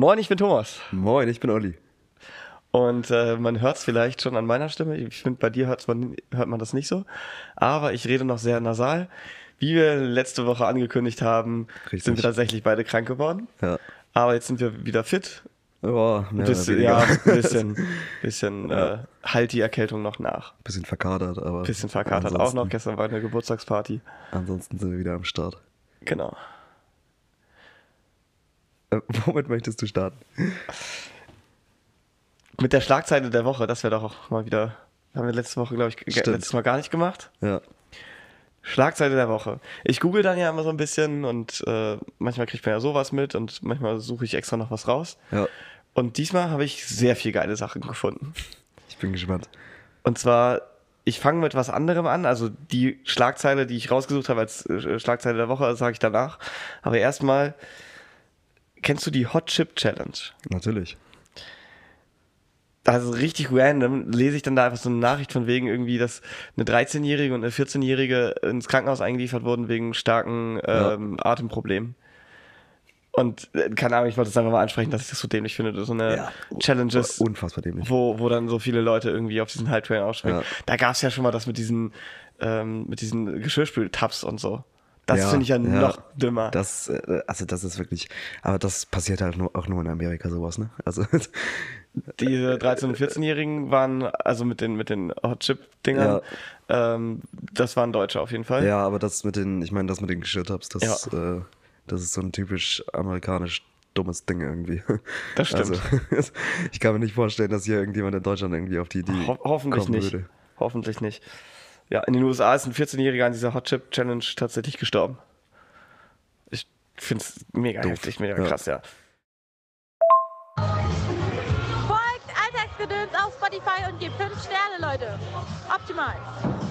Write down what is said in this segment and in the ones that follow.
Moin, ich bin Thomas. Moin, ich bin Olli. Und äh, man hört es vielleicht schon an meiner Stimme. Ich finde, bei dir hört man, hört man das nicht so. Aber ich rede noch sehr nasal. Wie wir letzte Woche angekündigt haben, Richtig. sind wir tatsächlich beide krank geworden. Ja. Aber jetzt sind wir wieder fit. Oh, mehr Bisschen, ja, ein bisschen, bisschen äh, halt die Erkältung noch nach. Bisschen verkatert, aber. Bisschen verkatert auch noch. Gestern war eine Geburtstagsparty. Ansonsten sind wir wieder am Start. Genau. Äh, womit möchtest du starten? Mit der Schlagzeile der Woche, das wäre doch auch mal wieder. Haben wir letzte Woche, glaube ich, Stimmt. letztes Mal gar nicht gemacht. Ja. Schlagzeile der Woche. Ich google dann ja immer so ein bisschen und äh, manchmal kriegt man ja sowas mit und manchmal suche ich extra noch was raus. Ja. Und diesmal habe ich sehr viel geile Sachen gefunden. Ich bin gespannt. Und zwar, ich fange mit was anderem an. Also die Schlagzeile, die ich rausgesucht habe als äh, Schlagzeile der Woche, sage ich danach. Aber erstmal, kennst du die Hot Chip Challenge? Natürlich. also richtig random, lese ich dann da einfach so eine Nachricht von wegen irgendwie, dass eine 13-Jährige und eine 14-Jährige ins Krankenhaus eingeliefert wurden wegen starken ähm, Atemproblemen. Und äh, keine Ahnung, ich wollte es einfach mal ansprechen, dass ich das so dämlich finde. So eine Ja. Challenges, Unfassbar dämlich. wo, wo dann so viele Leute irgendwie auf diesen Hype Train ausspringen. Ja. Da gab es ja schon mal das mit diesen, ähm, mit diesen Geschirrspül-Tabs und so. Das Ja, finde ich ja, ja. noch dümmer. Das, äh, also das ist wirklich, aber das passiert halt nur, auch nur in Amerika sowas, ne? Also, Diese 13- und 14-Jährigen waren, also mit den, mit den Hot Chip-Dingern, ähm, das waren Deutsche auf jeden Fall. ja, aber das mit den, ich meine, das mit den Geschirrtabs, das, äh, das ist so ein typisch amerikanisch dummes Ding irgendwie. Das stimmt. Also, ich kann mir nicht vorstellen, dass hier irgendjemand in Deutschland irgendwie auf die Idee Ho hoffentlich kommen nicht. würde. Hoffentlich nicht. Ja, in den USA ist ein 14-Jähriger an dieser Hot Chip Challenge tatsächlich gestorben. Ich finde es mega Doof. heftig, mega Ja. krass, ja. Folgt Alltagsgedöns auf Spotify und gebt 5 Sterne, Leute. Optimal.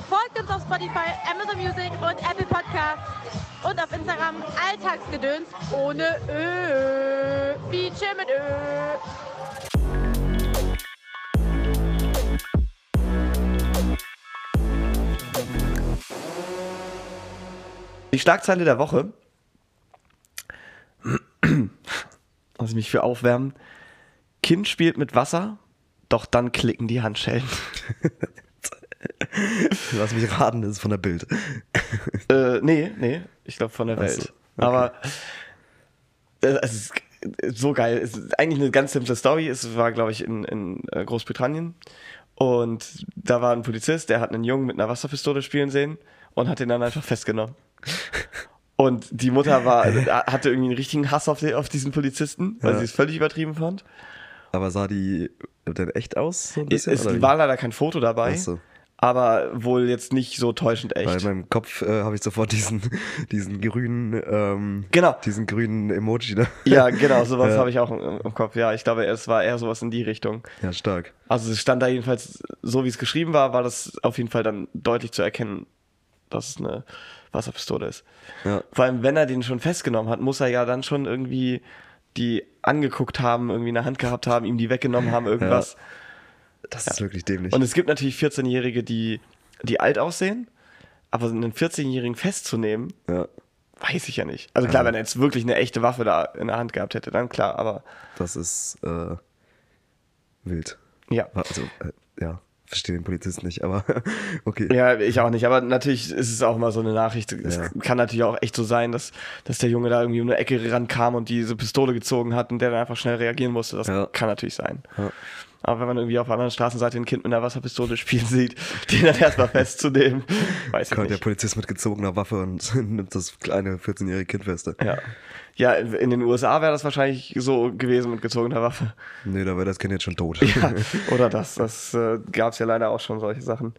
Folgt uns auf Spotify, Amazon Music und Apple Podcasts. Und auf Instagram Alltagsgedöns ohne Ö. Feature mit Ö. Die Schlagzeile der Woche. Lass mich für aufwärmen. Kind spielt mit Wasser, doch dann klicken die Handschellen. Lass mich raten, das ist von der Bild. Äh, nee, nee, ich glaube von der Welt. so, okay. Aber äh, es ist so geil. Es ist eigentlich eine ganz simple Story. Es war, glaube ich, in, in äh, Großbritannien. Und da war ein Polizist, der hat einen Jungen mit einer Wasserpistole spielen sehen und hat ihn dann einfach festgenommen. Und die Mutter war, hatte irgendwie einen richtigen Hass auf, den, auf diesen Polizisten, weil Ja. sie es völlig übertrieben fand. Aber sah die denn echt aus? So bisschen, es war leider kein Foto dabei, so. aber wohl jetzt nicht so täuschend Weil echt. in meinem Kopf äh, habe ich sofort diesen, diesen grünen, ähm, Genau. diesen grünen Emoji da. Ja, genau, sowas Ja. habe ich auch im, im Kopf. Ja, ich glaube, es war eher sowas in die Richtung. Ja, stark. Also es stand da jedenfalls, so wie es geschrieben war, war das auf jeden Fall dann deutlich zu erkennen, dass es eine Wasserpistole ist. Ja. Vor allem, wenn er den schon festgenommen hat, muss er ja dann schon irgendwie die angeguckt haben, irgendwie in der Hand gehabt haben, ihm die weggenommen haben, irgendwas. Das ist wirklich dämlich. Und es gibt natürlich 14-Jährige, die, die alt aussehen, aber einen 14-Jährigen festzunehmen, ja, weiß ich ja nicht. Also klar, wenn er jetzt wirklich eine echte Waffe da in der Hand gehabt hätte, dann klar, aber das ist äh, wild. ja. Also, äh, ja, verstehe den Polizisten nicht, aber okay. Ja, ich auch nicht. Aber natürlich ist es auch mal so eine Nachricht. Es Ja. kann natürlich auch echt so sein, dass, dass der Junge da irgendwie um eine Ecke rankam und diese Pistole gezogen hat und der dann einfach schnell reagieren musste. Das Ja. kann natürlich sein. Ja. Aber wenn man irgendwie auf der anderen Straßenseite ein Kind mit einer Wasserpistole spielen sieht, den dann erstmal festzunehmen, weiß ich Kommt der nicht. Polizist mit gezogener Waffe und nimmt das kleine 14-jährige Kind fest. Ja. ja, in den USA wäre das wahrscheinlich so gewesen mit gezogener Waffe. Nee, da wäre das Kind jetzt schon tot. Ja, oder das. Das äh, gab es ja leider auch schon, solche Sachen.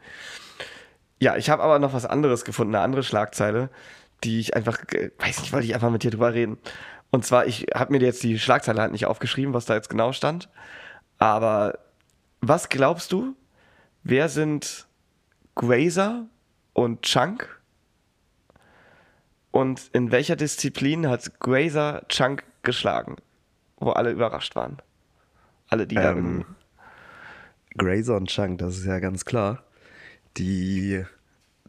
Ja, ich habe aber noch was anderes gefunden, eine andere Schlagzeile, die ich einfach, äh, weiß nicht, wollte ich einfach mit dir drüber reden. Und zwar, ich habe mir jetzt die Schlagzeile halt nicht aufgeschrieben, was da jetzt genau stand. Aber was glaubst du, wer sind Grazer und Chunk? Und in welcher Disziplin hat Grazer Chunk geschlagen? Wo alle überrascht waren. Alle, die da Ähm, Grazer und Chunk, das ist ja ganz klar. Die,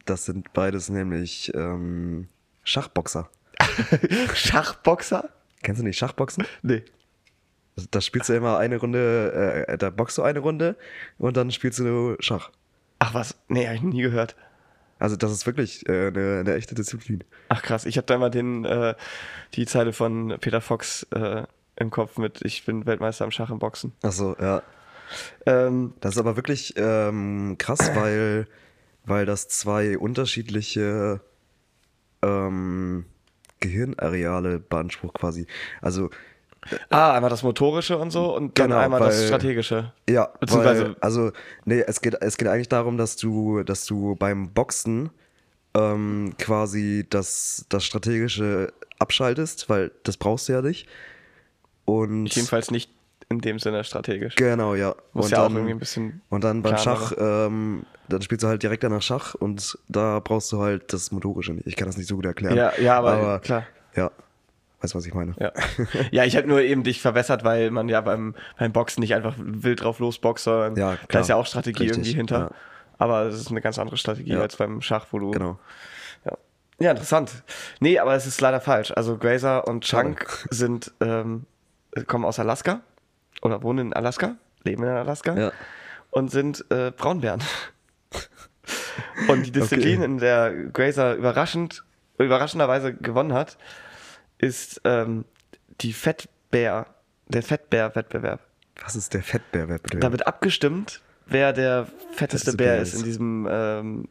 das sind beides nämlich ähm, Schachboxer. Schachboxer? Kennst du nicht Schachboxen? Nee. Da spielst du immer eine Runde, äh, da boxst du eine Runde und dann spielst du Schach. Ach was? Nee, hab ich nie gehört. Also das ist wirklich äh, eine, eine echte Disziplin. Ach krass, ich habe da immer den, äh, die Zeile von Peter Fox äh, im Kopf mit Ich bin Weltmeister am Schach im Boxen. Achso, ja. Ähm, Das ist aber wirklich ähm, krass, weil, weil das zwei unterschiedliche ähm, Gehirnareale beansprucht quasi. Also ah, einmal das Motorische und so und dann Genau, einmal das weil- Strategische. Ja, Beziehungsweise- weil, also, nee, es geht, es geht eigentlich darum, dass du, dass du beim Boxen ähm, quasi das, das Strategische abschaltest, weil das brauchst du ja nicht. Und Jedenfalls nicht in dem Sinne strategisch. genau, ja. Muss und ja auch dann, irgendwie ein bisschen Und dann beim. Schach, ähm, dann spielst du halt direkt danach Schach und da brauchst du halt das Motorische nicht. Ich kann das nicht so gut erklären. Ja, ja, aber klar. Ja, weißt du, was ich meine? Ja, ja ich habe nur eben dich verbessert, weil man ja beim, beim Boxen nicht einfach wild drauf losboxt, sondern Ja, da klar. ist ja auch Strategie Richtig, irgendwie hinter. ja. Aber es ist eine ganz andere Strategie als beim Schach, wo du. Genau. Ja. ja, interessant. Nee, aber es ist leider falsch. Also Grazer und Chunk sind, ähm, kommen aus Alaska oder wohnen in Alaska, leben in Alaska Ja. und sind äh, Braunbären. und die Disziplin, Okay. in der Grazer überraschend, überraschenderweise gewonnen hat, ist ähm, die Fettbär, der Fettbär-Wettbewerb. Was ist der Fettbär-Wettbewerb? Da wird abgestimmt, wer der fetteste Fetteste Bär Bär ist ist. in diesem ähm,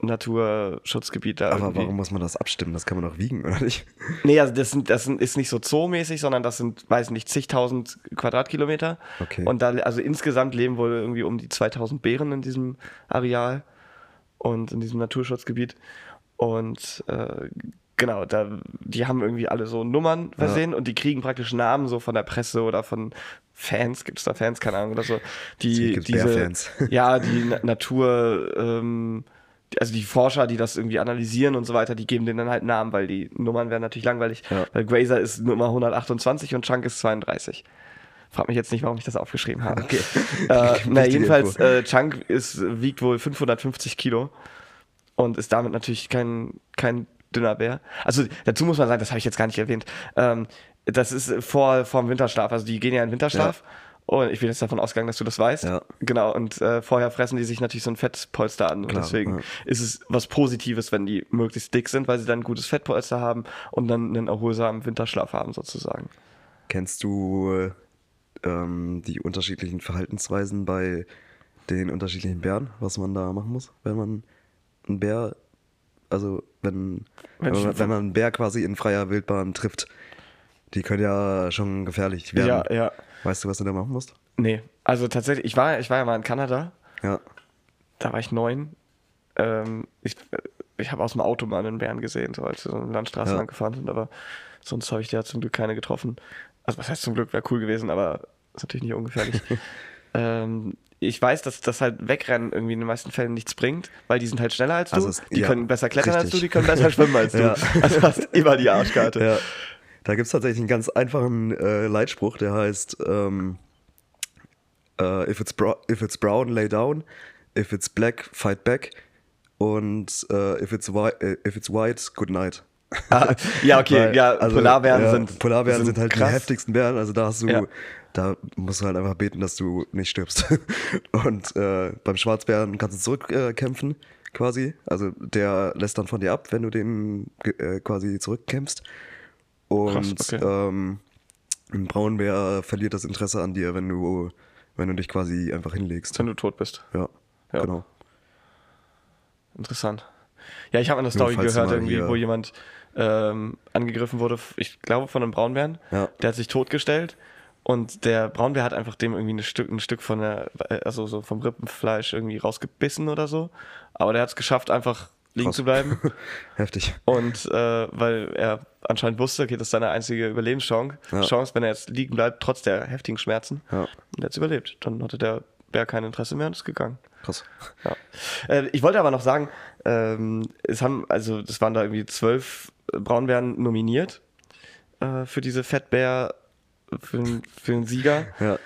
Naturschutzgebiet da. Aber irgendwie. warum muss man das abstimmen? Das kann man doch wiegen, oder nicht? Nee, also das, sind, das sind, ist nicht so zoomäßig, sondern das sind, weiß nicht, zigtausend Quadratkilometer. Okay. Und da, also insgesamt leben wohl irgendwie um die 2000 Bären in diesem Areal und in diesem Naturschutzgebiet. Und äh, genau, da, die haben irgendwie alle so Nummern versehen und die kriegen praktisch Namen so von der Presse oder von Fans, gibt es da Fans, keine Ahnung, oder so. Die, gibt's diese, Bärfans. ja, die Na- Natur, ähm, also die Forscher, die das irgendwie analysieren und so weiter, die geben denen dann halt Namen, weil die Nummern wären natürlich langweilig. Ja. Weil Grazer ist Nummer 128 und Chunk ist 32. Frag mich jetzt nicht, warum ich das aufgeschrieben habe. Okay. Äh, na, jedenfalls, äh, Chunk ist, wiegt wohl 550 Kilo und ist damit natürlich kein, kein dünner Bär. Also dazu muss man sagen, das habe ich jetzt gar nicht erwähnt. Ähm, das ist vor vorm Winterschlaf. Also die gehen ja in Winterschlaf. Und ich bin jetzt davon ausgegangen, dass du das weißt. Ja. Genau. Und äh, vorher fressen die sich natürlich so ein Fettpolster an. Und Klar, deswegen ja. ist es was Positives, wenn die möglichst dick sind, weil sie dann ein gutes Fettpolster haben und dann einen erholsamen Winterschlaf haben, sozusagen. Kennst du äh, ähm, die unterschiedlichen Verhaltensweisen bei den unterschiedlichen Bären, was man da machen muss, wenn man einen Bär, also wenn, Wenn man, wenn man einen Bär quasi in freier Wildbahn trifft? Die können ja schon gefährlich werden. Ja, ja. Weißt du, was du da machen musst? Nee, also tatsächlich, ich war, ich war ja mal in Kanada. Ja. da war ich neun. Ähm, ich ich habe aus dem Auto mal einen Bären gesehen, so als wir so eine Landstraße Ja. lang gefahren sind, aber sonst habe ich ja zum Glück keine getroffen. Also was heißt zum Glück, wäre cool gewesen, aber ist natürlich nicht ungefährlich. ähm, ich weiß, dass das halt Wegrennen irgendwie in den meisten Fällen nichts bringt, weil die sind halt schneller als du, Also es- die ja, können besser klettern als du, richtig. die können besser schwimmen als du. Ja. Also hast immer die Arschkarte. Ja. Da gibt es tatsächlich einen ganz einfachen äh, Leitspruch, der heißt ähm, äh, if, it's if it's brown, lay down. If it's black, fight back. Und äh, if, it's white, äh, if it's white, good night. Ah, ja, okay, Weil, ja, also, Polarbären ja, sind Polarbären sind, halt krass. die heftigsten Bären, also da hast du, Ja. Da musst du halt einfach beten, dass du nicht stirbst. Und äh, beim Schwarzbären kannst du zurückkämpfen, äh, quasi. Also der lässt dann von dir ab, wenn du den ge- äh, quasi zurückkämpfst. Und Krass, okay. ähm, ein Braunbär verliert das Interesse an dir, wenn du, wenn du dich quasi einfach hinlegst. Wenn du tot bist. Ja, Ja. genau. Interessant. Ja, ich habe eine Story gehört, irgendwie, wo jemand ähm, angegriffen wurde, ich glaube von einem Braunbären. Ja. Der hat sich totgestellt und der Braunbär hat einfach dem irgendwie ein Stück, ein Stück von der, also so vom Rippenfleisch irgendwie rausgebissen oder so. Aber der hat es geschafft, einfach liegen Krass. zu bleiben. Heftig. Und äh, weil er anscheinend wusste, okay, das ist seine einzige Überlebenschance, Ja. Chance, wenn er jetzt liegen bleibt, trotz der heftigen Schmerzen. Ja. Und er hat überlebt. Dann hatte der Bär kein Interesse mehr und ist gegangen. Krass. Ja. Äh, ich wollte aber noch sagen, ähm, es haben, also es waren da irgendwie zwölf Braunbären nominiert äh, für diese Fettbär, für, den- für den Sieger. Ja.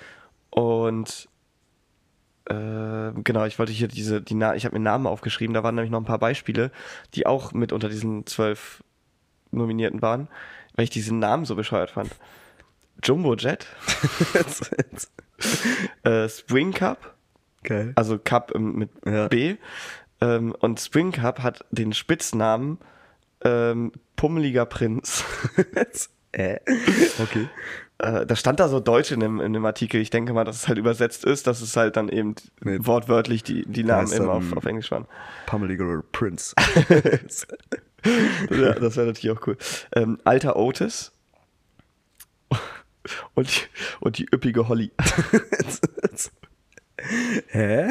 Und äh, genau, ich wollte hier diese, die Na ich habe mir Namen aufgeschrieben, da waren nämlich noch ein paar Beispiele, die auch mit unter diesen zwölf Nominierten waren, weil ich diesen Namen so bescheuert fand. Jumbo Jet, äh, Spring Cup, Geil. also Cup ähm, mit Ja. B. Ähm, und Spring Cup hat den Spitznamen ähm, Pummeliger Prinz. äh. Okay. Äh, da stand da so Deutsch in dem, in dem Artikel. Ich denke mal, dass es halt übersetzt ist, dass es halt dann eben Nee. wortwörtlich die, die Namen heißt immer auf, auf Englisch waren. Pummeliger Prince. ja, das wäre natürlich auch cool. Ähm, alter Otis. Und die, und die üppige Holly. Hä?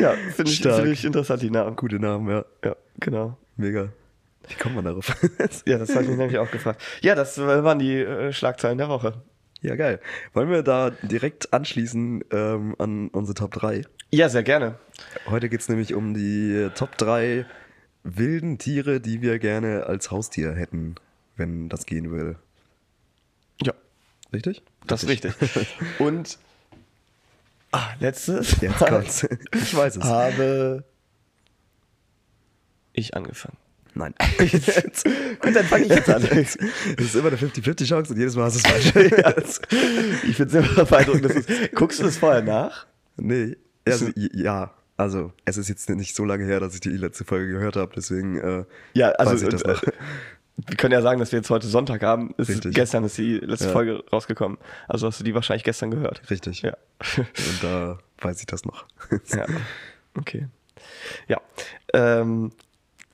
Ja, finde ich, find ich interessant, die Namen. Gute Namen, ja. Ja, genau. Mega. Wie kommt man darauf? Ja, das habe ich mich nämlich auch gefragt. Ja, das waren die äh, Schlagzeilen der Woche. ja, geil. Wollen wir da direkt anschließen ähm, an unsere Top 3? Ja, sehr gerne. Heute geht es nämlich um die Top 3 wilden Tiere, die wir gerne als Haustier hätten, wenn das gehen würde. Ja, Richtig? das ist richtig. Und ah, letztes Jetzt Mal kommt's. Ich weiß es. habe ich angefangen. Nein. Gut, dann fange ich jetzt an. Es ist immer eine 50-50 Chance und jedes Mal hast du es falsch. Ich finde es immer beeindruckend. Guckst du das vorher nach? nee. Also, ja. Also, es ist jetzt nicht so lange her, dass ich die letzte Folge gehört habe, deswegen äh, Ja, also weiß ich das noch. äh, wir können ja sagen, dass wir jetzt heute Sonntag haben. Ist, Richtig. gestern ist die letzte Ja. Folge rausgekommen. Also hast du die wahrscheinlich gestern gehört. Richtig. Ja. Und da weiß ich das noch. ja. Okay. Ja. Ähm,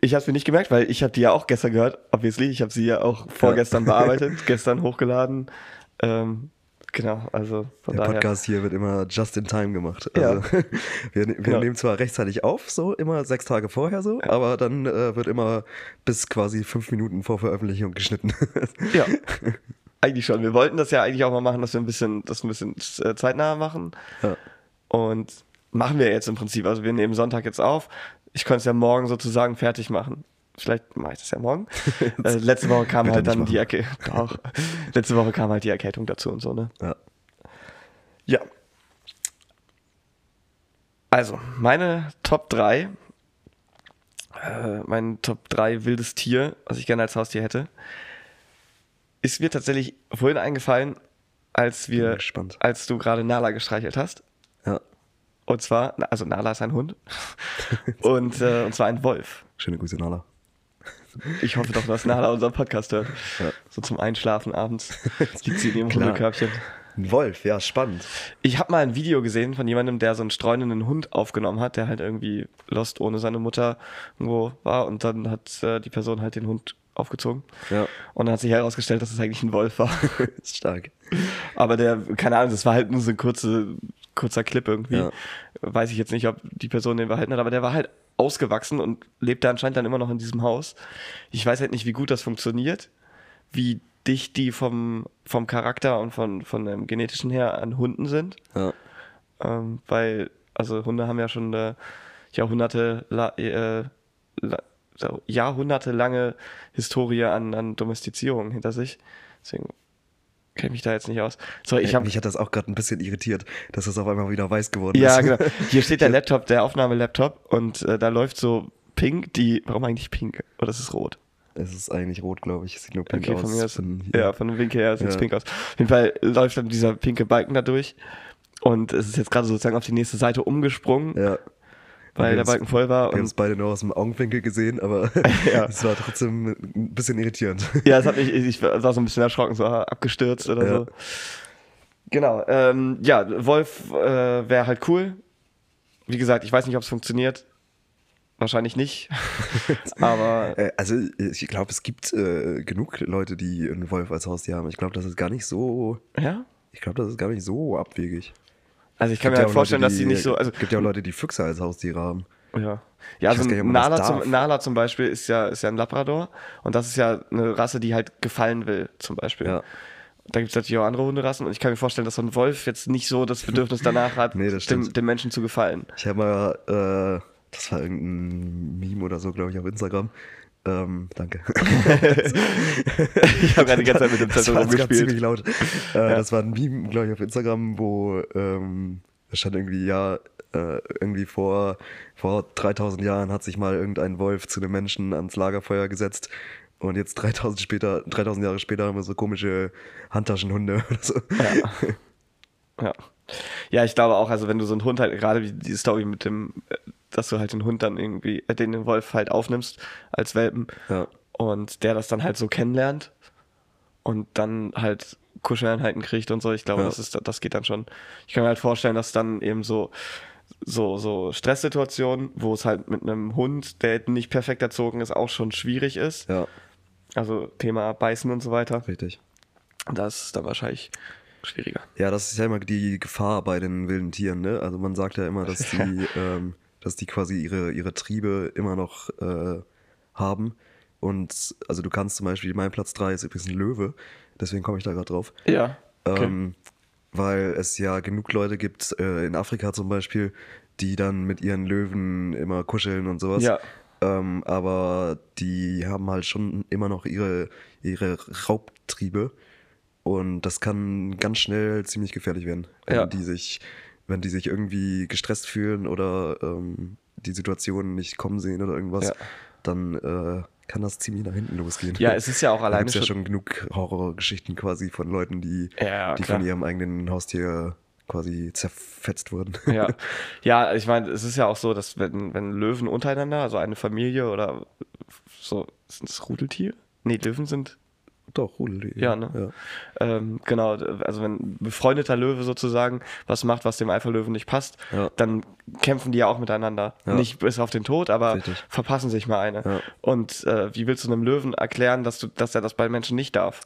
ich habe es mir nicht gemerkt, weil ich habe die ja auch gestern gehört, obviously. Ich habe sie ja auch vorgestern bearbeitet, gestern hochgeladen. Ähm, genau, also von Der daher. Podcast hier wird immer just in time gemacht. Ja. Also, wir wir Genau. nehmen zwar rechtzeitig auf, so immer sechs Tage vorher so, aber dann äh, wird immer bis quasi fünf Minuten vor Veröffentlichung geschnitten. Ja. Eigentlich schon. Wir wollten das ja eigentlich auch mal machen, dass wir ein bisschen, das ein bisschen äh, zeitnah machen. ja. Und machen wir jetzt im Prinzip. Also wir nehmen Sonntag jetzt auf. Ich könnte es ja morgen sozusagen fertig machen. Vielleicht mache ich das ja morgen. äh, letzte Woche kam halt dann die Erkältung. Doch. Letzte Woche kam halt die Erkältung dazu und so, ne? ja. Ja. Also, meine Top 3, äh, mein Top 3 wildes Tier, was ich gerne als Haustier hätte, ist mir tatsächlich vorhin eingefallen, als wir, als du gerade Nala gestreichelt hast. Und zwar, also Nala ist ein Hund. und, äh, und zwar ein Wolf. Schöne Grüße, Nala. Ich hoffe doch, dass Nala unseren Podcast hört. Ja. So zum Einschlafen abends. Liegt sie in ihrem. Hundekörbchen. Ein Wolf, ja, spannend. Ich habe mal ein Video gesehen von jemandem, der so einen streunenden Hund aufgenommen hat, der halt irgendwie lost ohne seine Mutter irgendwo war und dann hat äh, die Person halt den Hund aufgezogen. Ja. Und dann hat sich herausgestellt, dass es eigentlich ein Wolf war. Ist stark. Aber der, keine Ahnung, das war halt nur so ein kurze, kurzer Clip irgendwie. Ja. Weiß ich jetzt nicht, ob die Person den behalten hat, aber der war halt ausgewachsen und lebte anscheinend dann immer noch in diesem Haus. Ich weiß halt nicht, wie gut das funktioniert, wie dicht die vom, vom Charakter und von, von dem genetischen her an Hunden sind. Ja. Ähm, weil, also Hunde haben ja schon äh, Jahrhunderte, la, äh, la, jahrhundertelange Historie an, an Domestizierung hinter sich. Deswegen kenne ich mich da jetzt nicht aus. So, ich habe Mich hat das auch gerade ein bisschen irritiert, dass das auf einmal wieder weiß geworden ja, ist. genau. Hier steht der Laptop, der Aufnahmelaptop und äh, da läuft so pink, die, warum eigentlich pink? Oder ist es rot? Es ist eigentlich rot, glaube ich. Es sieht nur pink Okay, aus. von mir ist, Von hier. ja, von dem Winkel her sieht es Ja. pink aus. Auf jeden Fall läuft dann dieser pinke Balken da durch und es ist jetzt gerade sozusagen auf die nächste Seite umgesprungen, ja. Weil der Balken voll war Wir haben es beide nur aus dem Augenwinkel gesehen, aber Ja. es war trotzdem ein bisschen irritierend. ja, es hat mich, ich war so ein bisschen erschrocken, so ah, abgestürzt oder Ja. so. Genau, ähm, ja, Wolf äh, wäre halt cool. Wie gesagt, ich weiß nicht, ob es funktioniert. Wahrscheinlich nicht. Aber Äh, Also ich glaube, es gibt äh, genug Leute, die einen Wolf als Haustier haben. Ich glaube, das ist gar nicht so. ja, Ich glaube, das ist gar nicht so abwegig. Also ich kann mir halt vorstellen, Leute, dass sie nicht so, also gibt ja auch Leute, die Füchse als Haustiere haben. Ja, ja also weiß gar nicht, Nala zum, Nala zum Beispiel ist ja, ist ja ein Labrador und das ist ja eine Rasse, die halt gefallen will, zum Beispiel. Ja. Da gibt es natürlich auch andere Hunderassen und ich kann mir vorstellen, dass so ein Wolf jetzt nicht so das Bedürfnis danach hat, Nee, dem, dem Menschen zu gefallen. Ich habe mal, äh, das war irgendein Meme oder so, glaube ich, auf Instagram. Ähm, danke. Ich habe gerade die ganze Zeit mit dem das Zettel war jetzt gerade rumgespielt. ziemlich laut. Äh, Das war ein Meme, glaube ich, auf Instagram, wo ähm, da stand irgendwie, ja, äh, irgendwie vor, vor 3000 Jahren hat sich mal irgendein Wolf zu einem Menschen ans Lagerfeuer gesetzt Und jetzt 3000, später, 3000 Jahre später haben wir so komische Handtaschenhunde oder so. Ja. ja. Ja, ich glaube auch, also wenn du so einen Hund halt, gerade wie die Story mit dem, äh, dass du halt den Hund dann irgendwie, äh, den, den Wolf halt aufnimmst als Welpen Ja. und der das dann halt so kennenlernt und dann halt Kuscheleinheiten kriegt und so, ich glaube, Ja. das ist, das geht dann schon. Ich kann mir halt vorstellen, dass dann eben so, so, so Stresssituationen, wo es halt mit einem Hund, der nicht perfekt erzogen ist, auch schon schwierig ist. Ja, Also Thema Beißen und so weiter. richtig. Das ist dann wahrscheinlich schwieriger. Ja, das ist ja immer die Gefahr bei den wilden Tieren, ne? Also man sagt ja immer, dass die, ähm, dass die quasi ihre, ihre Triebe immer noch äh, haben. Und also du kannst zum Beispiel, mein Platz 3 ist übrigens ein Löwe, deswegen komme ich da gerade drauf. Ja. Okay. Ähm, weil es ja genug Leute gibt, äh, in Afrika zum Beispiel, die dann mit ihren Löwen immer kuscheln und sowas. Ja. Ähm, aber die haben halt schon immer noch ihre, ihre Raubtriebe. Und das kann ganz schnell ziemlich gefährlich werden, wenn Ja. die sich, wenn die sich irgendwie gestresst fühlen oder ähm, die Situation nicht kommen sehen oder irgendwas, Ja. dann äh, kann das ziemlich nach hinten losgehen. Ja, es ist ja auch alleine gibt's ja schon- schon genug Horrorgeschichten quasi von Leuten, die, Ja, die klar. von ihrem eigenen Haustier quasi zerfetzt wurden. Ja, ja ich meine, es ist ja auch so, dass wenn, wenn Löwen untereinander, also eine Familie oder so, sind es Rudeltiere? Nee, Löwen sind, Doch, Rudel. ja, ne? Ähm, genau, also wenn ein befreundeter Löwe sozusagen was macht, was dem Alpha-Löwen nicht passt, Ja. dann kämpfen die ja auch miteinander. Ja. Nicht bis auf den Tod, aber Richtig. verpassen sich mal eine. Ja. Und äh, wie willst du einem Löwen erklären, dass, du, dass er das bei Menschen nicht darf?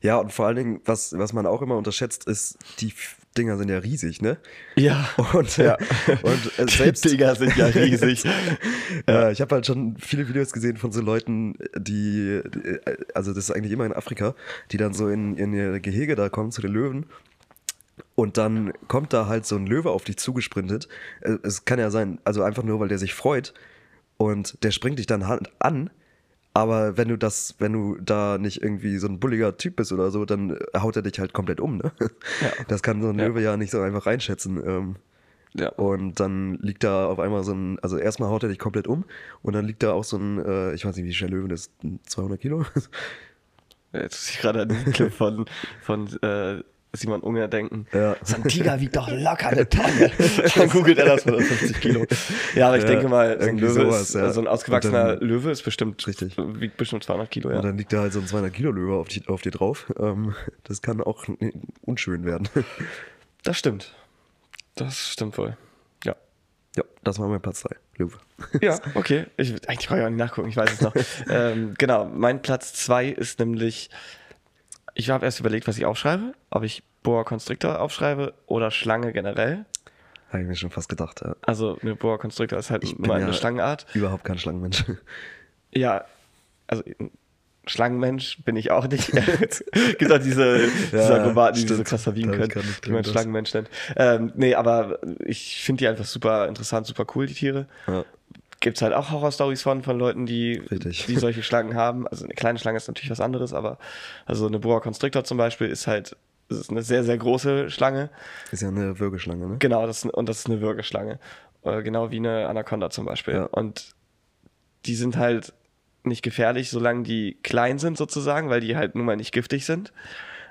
Ja, und vor allen Dingen, was, was man auch immer unterschätzt, ist, die Dinger sind ja riesig, ne? Ja. Und, Ja. und äh, selbst. Die Dinger sind ja riesig. Ja, ich habe halt schon viele Videos gesehen von so Leuten, die, die- also das ist eigentlich immer in Afrika, die dann so in, in ihr Gehege da kommen zu den Löwen. Und dann kommt da halt so ein Löwe auf dich zugesprintet. Äh, Es kann ja sein, also einfach nur, weil der sich freut und der springt dich dann halt an. Aber wenn du das, wenn du da nicht irgendwie so ein bulliger Typ bist oder so, dann äh, haut er dich halt komplett um, ne? Das kann so ein Ja. Löwe ja nicht so einfach reinschätzen. Ähm, ja. und dann liegt da auf einmal so ein, also erstmal haut er dich komplett um und dann liegt da auch so ein, äh, ich weiß nicht, wie schwer Löwen ist, 200 Kilo? Jetzt muss ich gerade an den Clip von, von äh, Simon Unger denken. Ja. So ein Tiger wiegt doch locker eine Tonne. Dann googelt er das mit 50 Kilo. Ja, aber ich Ja, denke mal, so ein, Löwe sowas, ist, ja. so ein ausgewachsener dann- Löwe ist bestimmt, Richtig. wiegt bestimmt 200 Kilo, ja. Und dann liegt da halt so ein 200 Kilo Löwe auf, die, auf dir drauf. Ähm, das kann auch unschön werden. Das stimmt. Das stimmt wohl. Ja. ja, das war mein Platz 3, Löwe. Ja, okay. Ich, eigentlich brauche ich auch nicht nachgucken, ich weiß es noch. ähm, genau, mein Platz 2 ist nämlich, ich habe erst überlegt, was ich aufschreibe, ob ich Boa Constrictor aufschreibe oder Schlange generell. Habe ich mir schon fast gedacht. Ja. Also eine Boa Constrictor ist halt Ich nur eine ja Schlangenart. Überhaupt kein Schlangenmensch. Ja, also Schlangenmensch bin ich auch nicht. Es gibt auch diese, diese Ja, Akrobaten, die stimmt. diese Cluster biegen Da hab ich können, die man. Schlangenmensch nennt. Ähm, nee, aber ich finde die einfach super interessant, super cool, die Tiere. Ja. Gibt es halt auch Horror-Stories von, von Leuten, die, Richtig. die solche Schlangen haben. Also eine kleine Schlange ist natürlich was anderes, aber also eine Boa Constrictor zum Beispiel ist halt das ist eine sehr, sehr große Schlange. Ist ja eine Würgeschlange, ne? Genau, das, und das ist eine Würgeschlange. Äh, genau wie eine Anaconda zum Beispiel. Ja. Und die sind halt nicht gefährlich, solange die klein sind sozusagen, weil die halt nun mal nicht giftig sind.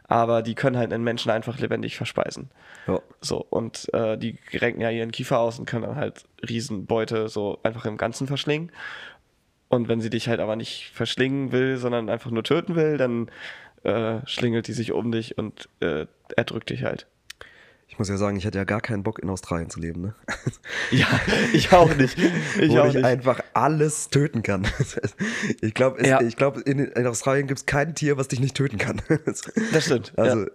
Aber die können halt einen Menschen einfach lebendig verspeisen. Ja. So, und äh, die renken ja ihren Kiefer aus und können dann halt Riesenbeute so einfach im Ganzen verschlingen. Und wenn sie dich halt aber nicht verschlingen will, sondern einfach nur töten will, dann äh, schlingelt die sich um dich und äh, erdrückt dich halt. Ich muss ja sagen, ich hätte ja gar keinen Bock, in Australien zu leben, ne? Ja, ich auch nicht. Ich wo auch ich nicht. einfach alles töten kann. ich glaube, Ja. ich glaub, in, in Australien gibt es kein Tier, was dich nicht töten kann. Das stimmt. Also, ja.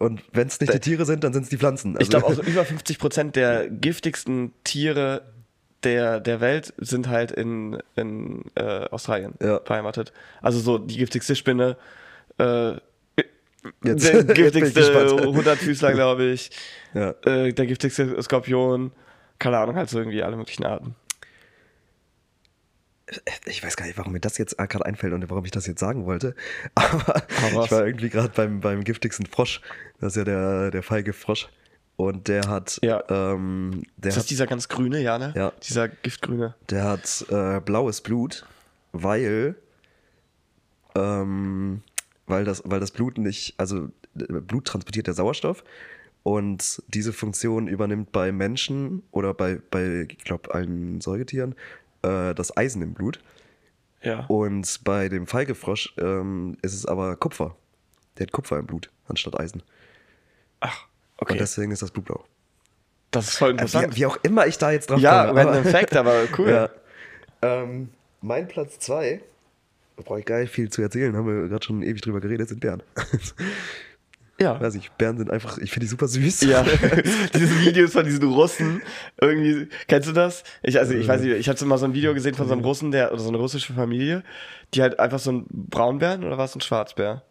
und wenn es nicht die Tiere sind, dann sind es die Pflanzen. Also, Ich glaube auch so über 50 Prozent der giftigsten Tiere der, der Welt sind halt in, in äh, Australien Ja. beheimatet. Also so die giftigste Spinne, äh, Jetzt- der giftigste. 100-Füßler, glaube ich, Ja. äh, der giftigste Skorpion, keine Ahnung, halt so irgendwie alle möglichen Arten. Ich weiß gar nicht, warum mir das jetzt gerade einfällt und warum ich das jetzt sagen wollte. Aber raus. ich war irgendwie gerade beim, beim giftigsten Frosch. Das ist ja der, der feige Frosch. Und der hat, Ja. ähm, der Ist hat das dieser ganz grüne, ja, ne? Ja. Dieser Giftgrüne. Der hat äh, blaues Blut, weil ähm, weil, das, weil das Blut nicht, also äh, Blut transportiert der Sauerstoff und diese Funktion übernimmt bei Menschen oder bei, bei ich glaube, allen Säugetieren äh, das Eisen im Blut. Ja. Und bei dem Feigefrosch ähm, ist es aber Kupfer. Der hat Kupfer im Blut anstatt Eisen. Ach, Und okay. deswegen ist das Blut blau. das ist voll Äh, interessant. Wie, wie auch immer ich da jetzt drauf ja, komme. random Fact, aber cool. Ja. Ähm, mein Platz 2, da brauche ich gar nicht viel zu erzählen, haben wir gerade schon ewig drüber geredet, sind Bären. Ja. Weiß ich, Bären sind einfach, ich finde die super süß. Ja, diese Videos von diesen Russen, irgendwie, kennst du das? Ich, also, ich weiß nicht, ich hatte mal so ein Video gesehen von so einem Russen, der, oder so eine russische Familie, die halt einfach so ein Braunbären oder war es ein Schwarzbär?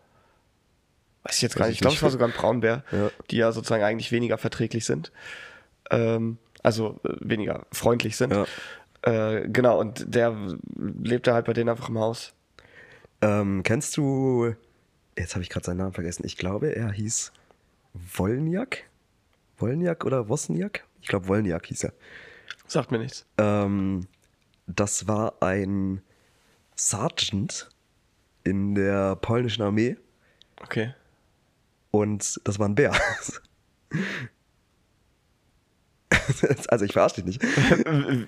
Weiß ich jetzt gar nicht. ich glaube, es war sogar ein Braunbär, Ja. die ja sozusagen eigentlich weniger verträglich sind. Ähm, also äh, weniger freundlich sind. Ja. Äh, genau, und der lebte halt bei denen einfach im Haus. Ähm, kennst du, jetzt habe ich gerade seinen Namen vergessen, ich glaube, er hieß Wolniak? Wolniak oder Wosniak? Ich glaube, Wolniak hieß er. Sagt mir nichts. Ähm, das war ein Sergeant in der polnischen Armee Okay. und das war ein Bär. also ich verarsche dich nicht.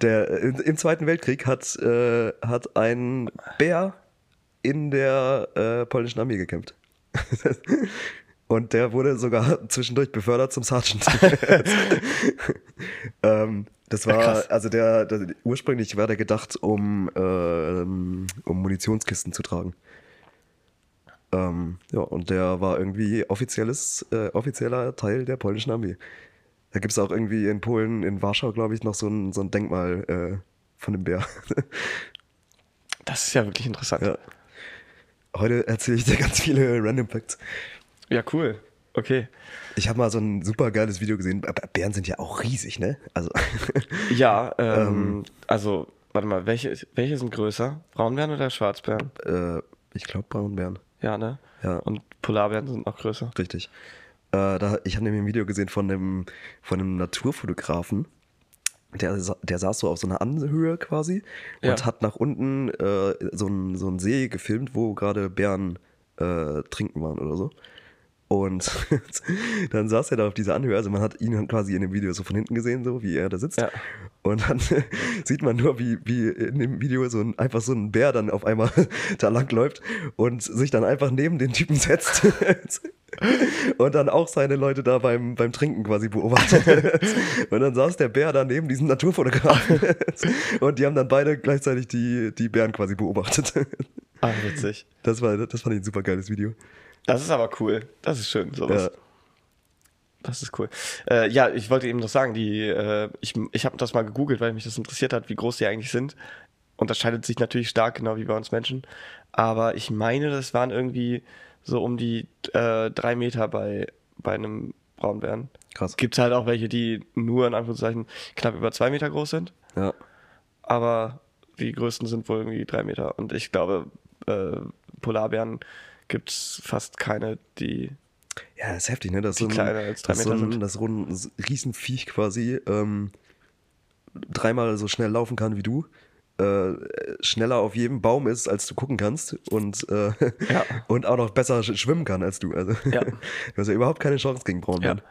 Der, im, Zweiten Weltkrieg hat, äh, hat ein Bär in der äh, polnischen Armee gekämpft. Und der wurde sogar zwischendurch befördert zum Sergeant. ähm, das war, krass. also der, der, ursprünglich war der gedacht, um, ähm, um Munitionskisten zu tragen. Ähm, ja, und der war irgendwie offizielles, äh, offizieller Teil der polnischen Armee. Da gibt es auch irgendwie in Polen, in Warschau, glaube ich, noch so ein, so ein Denkmal äh, von dem Bär. Das ist ja wirklich interessant. ja. Heute erzähle ich dir ganz viele Random Facts. ja cool. Okay. Ich habe mal so ein super geiles Video gesehen. Aber Bären sind ja auch riesig, ne? Also, Ja, ähm, also, warte mal, welche, welche sind größer? Braunbären oder Schwarzbären? äh, ich glaube Braunbären. Ja, ne? Ja. Und Polarbären sind noch größer. Richtig. Äh, da, ich habe nämlich ein Video gesehen von einem, von einem Naturfotografen. Der, der saß so auf so einer Anhöhe quasi und Ja. hat nach unten äh, so einen so einen See gefilmt, wo gerade Bären äh, trinken waren oder so. Und dann saß er da auf dieser Anhöhe, also man hat ihn quasi in dem Video so von hinten gesehen, so wie er da sitzt. Ja. Und dann sieht man nur, wie, wie in dem Video so ein, einfach so ein Bär dann auf einmal da lang läuft und sich dann einfach neben den Typen setzt. Und dann auch seine Leute da beim, beim Trinken quasi beobachtet. Und dann saß der Bär da neben diesem Naturfotografen. Und die haben dann beide gleichzeitig die, die Bären quasi beobachtet. Ah, witzig. Das, war, das fand ich ein super geiles Video. Das ist aber cool. Das ist schön, sowas. Ja. Das ist cool. Äh, ja, ich wollte eben noch sagen, die, äh, ich, ich habe das mal gegoogelt, weil mich das interessiert hat, wie groß die eigentlich sind. Unterscheidet sich natürlich stark, genau wie bei uns Menschen. Aber ich meine, das waren irgendwie so um die äh, drei Meter bei, bei einem Braunbären. Krass. Gibt es halt auch welche, die nur in Anführungszeichen knapp über zwei Meter groß sind. Ja. aber die größten sind wohl irgendwie drei Meter. Und ich glaube, äh, Polarbären gibt es fast keine, die. Ja, das ist heftig, ne? Das Die so kleiner als drei das so Meter ein, sind. das so ein Riesenviech quasi ähm, dreimal so schnell laufen kann wie du. Äh, schneller auf jedem Baum ist, als du gucken kannst und, äh, Ja. und auch noch besser sch- schwimmen kann als du. Also, Ja. du hast ja überhaupt keine Chance gegen Braunbären.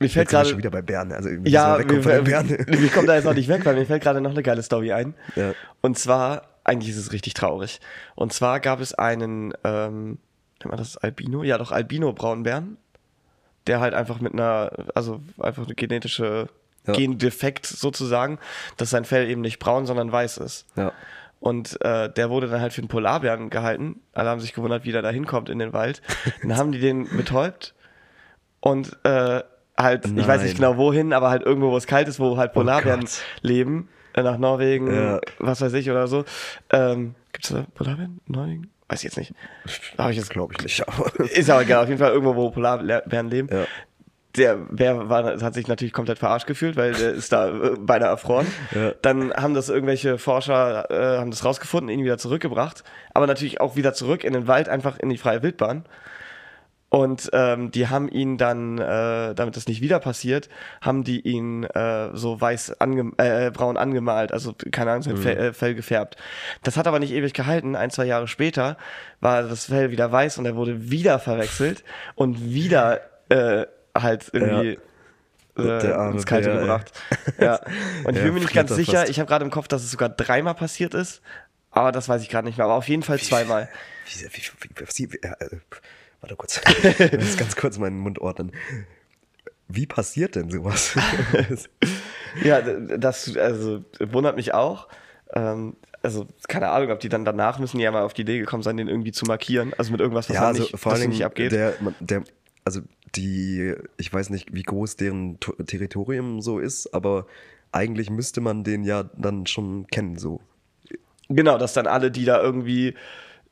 Mir fällt gerade. schon wieder bei Bären. Also Ja, wir, wir, wir kommen da jetzt auch nicht weg, weil mir fällt gerade noch eine geile Story ein. Ja. Und zwar, eigentlich ist es richtig traurig. Und zwar gab es einen, ähm, nennt man das Albino? Ja, doch Albino-Braunbären, der halt einfach mit einer, also einfach eine genetische Ja. Gendefekt sozusagen, dass sein Fell eben nicht braun, sondern weiß ist. Ja. Und äh, der wurde dann halt für einen Polarbären gehalten. Alle haben sich gewundert, wie der da hinkommt in den Wald. Dann haben die den betäubt und äh, halt, ich weiß nicht Nein. genau wohin, aber halt irgendwo, wo es kalt ist, wo halt Polarbären Gott. leben. Äh, nach Norwegen, Ja. was weiß ich oder so. Ähm, Gibt es da Polarbären Norwegen? Weiß ich jetzt nicht. Hab ich jetzt, glaube ich nicht. Ist aber egal, auf jeden Fall irgendwo, wo Polarbären leben. Ja. Der Bär war, hat sich natürlich komplett verarscht gefühlt, weil der ist da äh, beinahe erfroren. Ja. Dann haben das irgendwelche Forscher, äh, haben das rausgefunden, ihn wieder zurückgebracht, aber natürlich auch wieder zurück in den Wald, einfach in die freie Wildbahn. Und ähm, die haben ihn dann, äh, damit das nicht wieder passiert, haben die ihn äh, so weiß ange äh, braun angemalt, also keine Ahnung, sein Fell, äh, Fell gefärbt. Das hat aber nicht ewig gehalten. Ein, zwei Jahre später war das Fell wieder weiß und er wurde wieder verwechselt und wieder äh, halt irgendwie Der äh, arme ins Kalte ey. gebracht. Ja. Und ich Ja, bin mir nicht ganz sicher. fast. Ich habe gerade im Kopf, dass es sogar dreimal passiert ist. Aber das weiß ich gerade nicht mehr. Aber auf jeden Fall zweimal. Wie, wie, wie, wie, wie, äh, äh, warte kurz. Ich muss ganz kurz meinen Mund ordnen. Wie passiert denn sowas? Ja, das also, wundert mich auch. Ähm, also, keine Ahnung, ob die dann danach müssen die ja mal auf die Idee gekommen sein, den irgendwie zu markieren. Also mit irgendwas, was ja, also nicht, vor das allem nicht abgeht. Der, der, also die, ich weiß nicht, wie groß deren To- Territorium so ist, aber eigentlich müsste man den ja dann schon kennen, so. genau, dass dann alle, die da irgendwie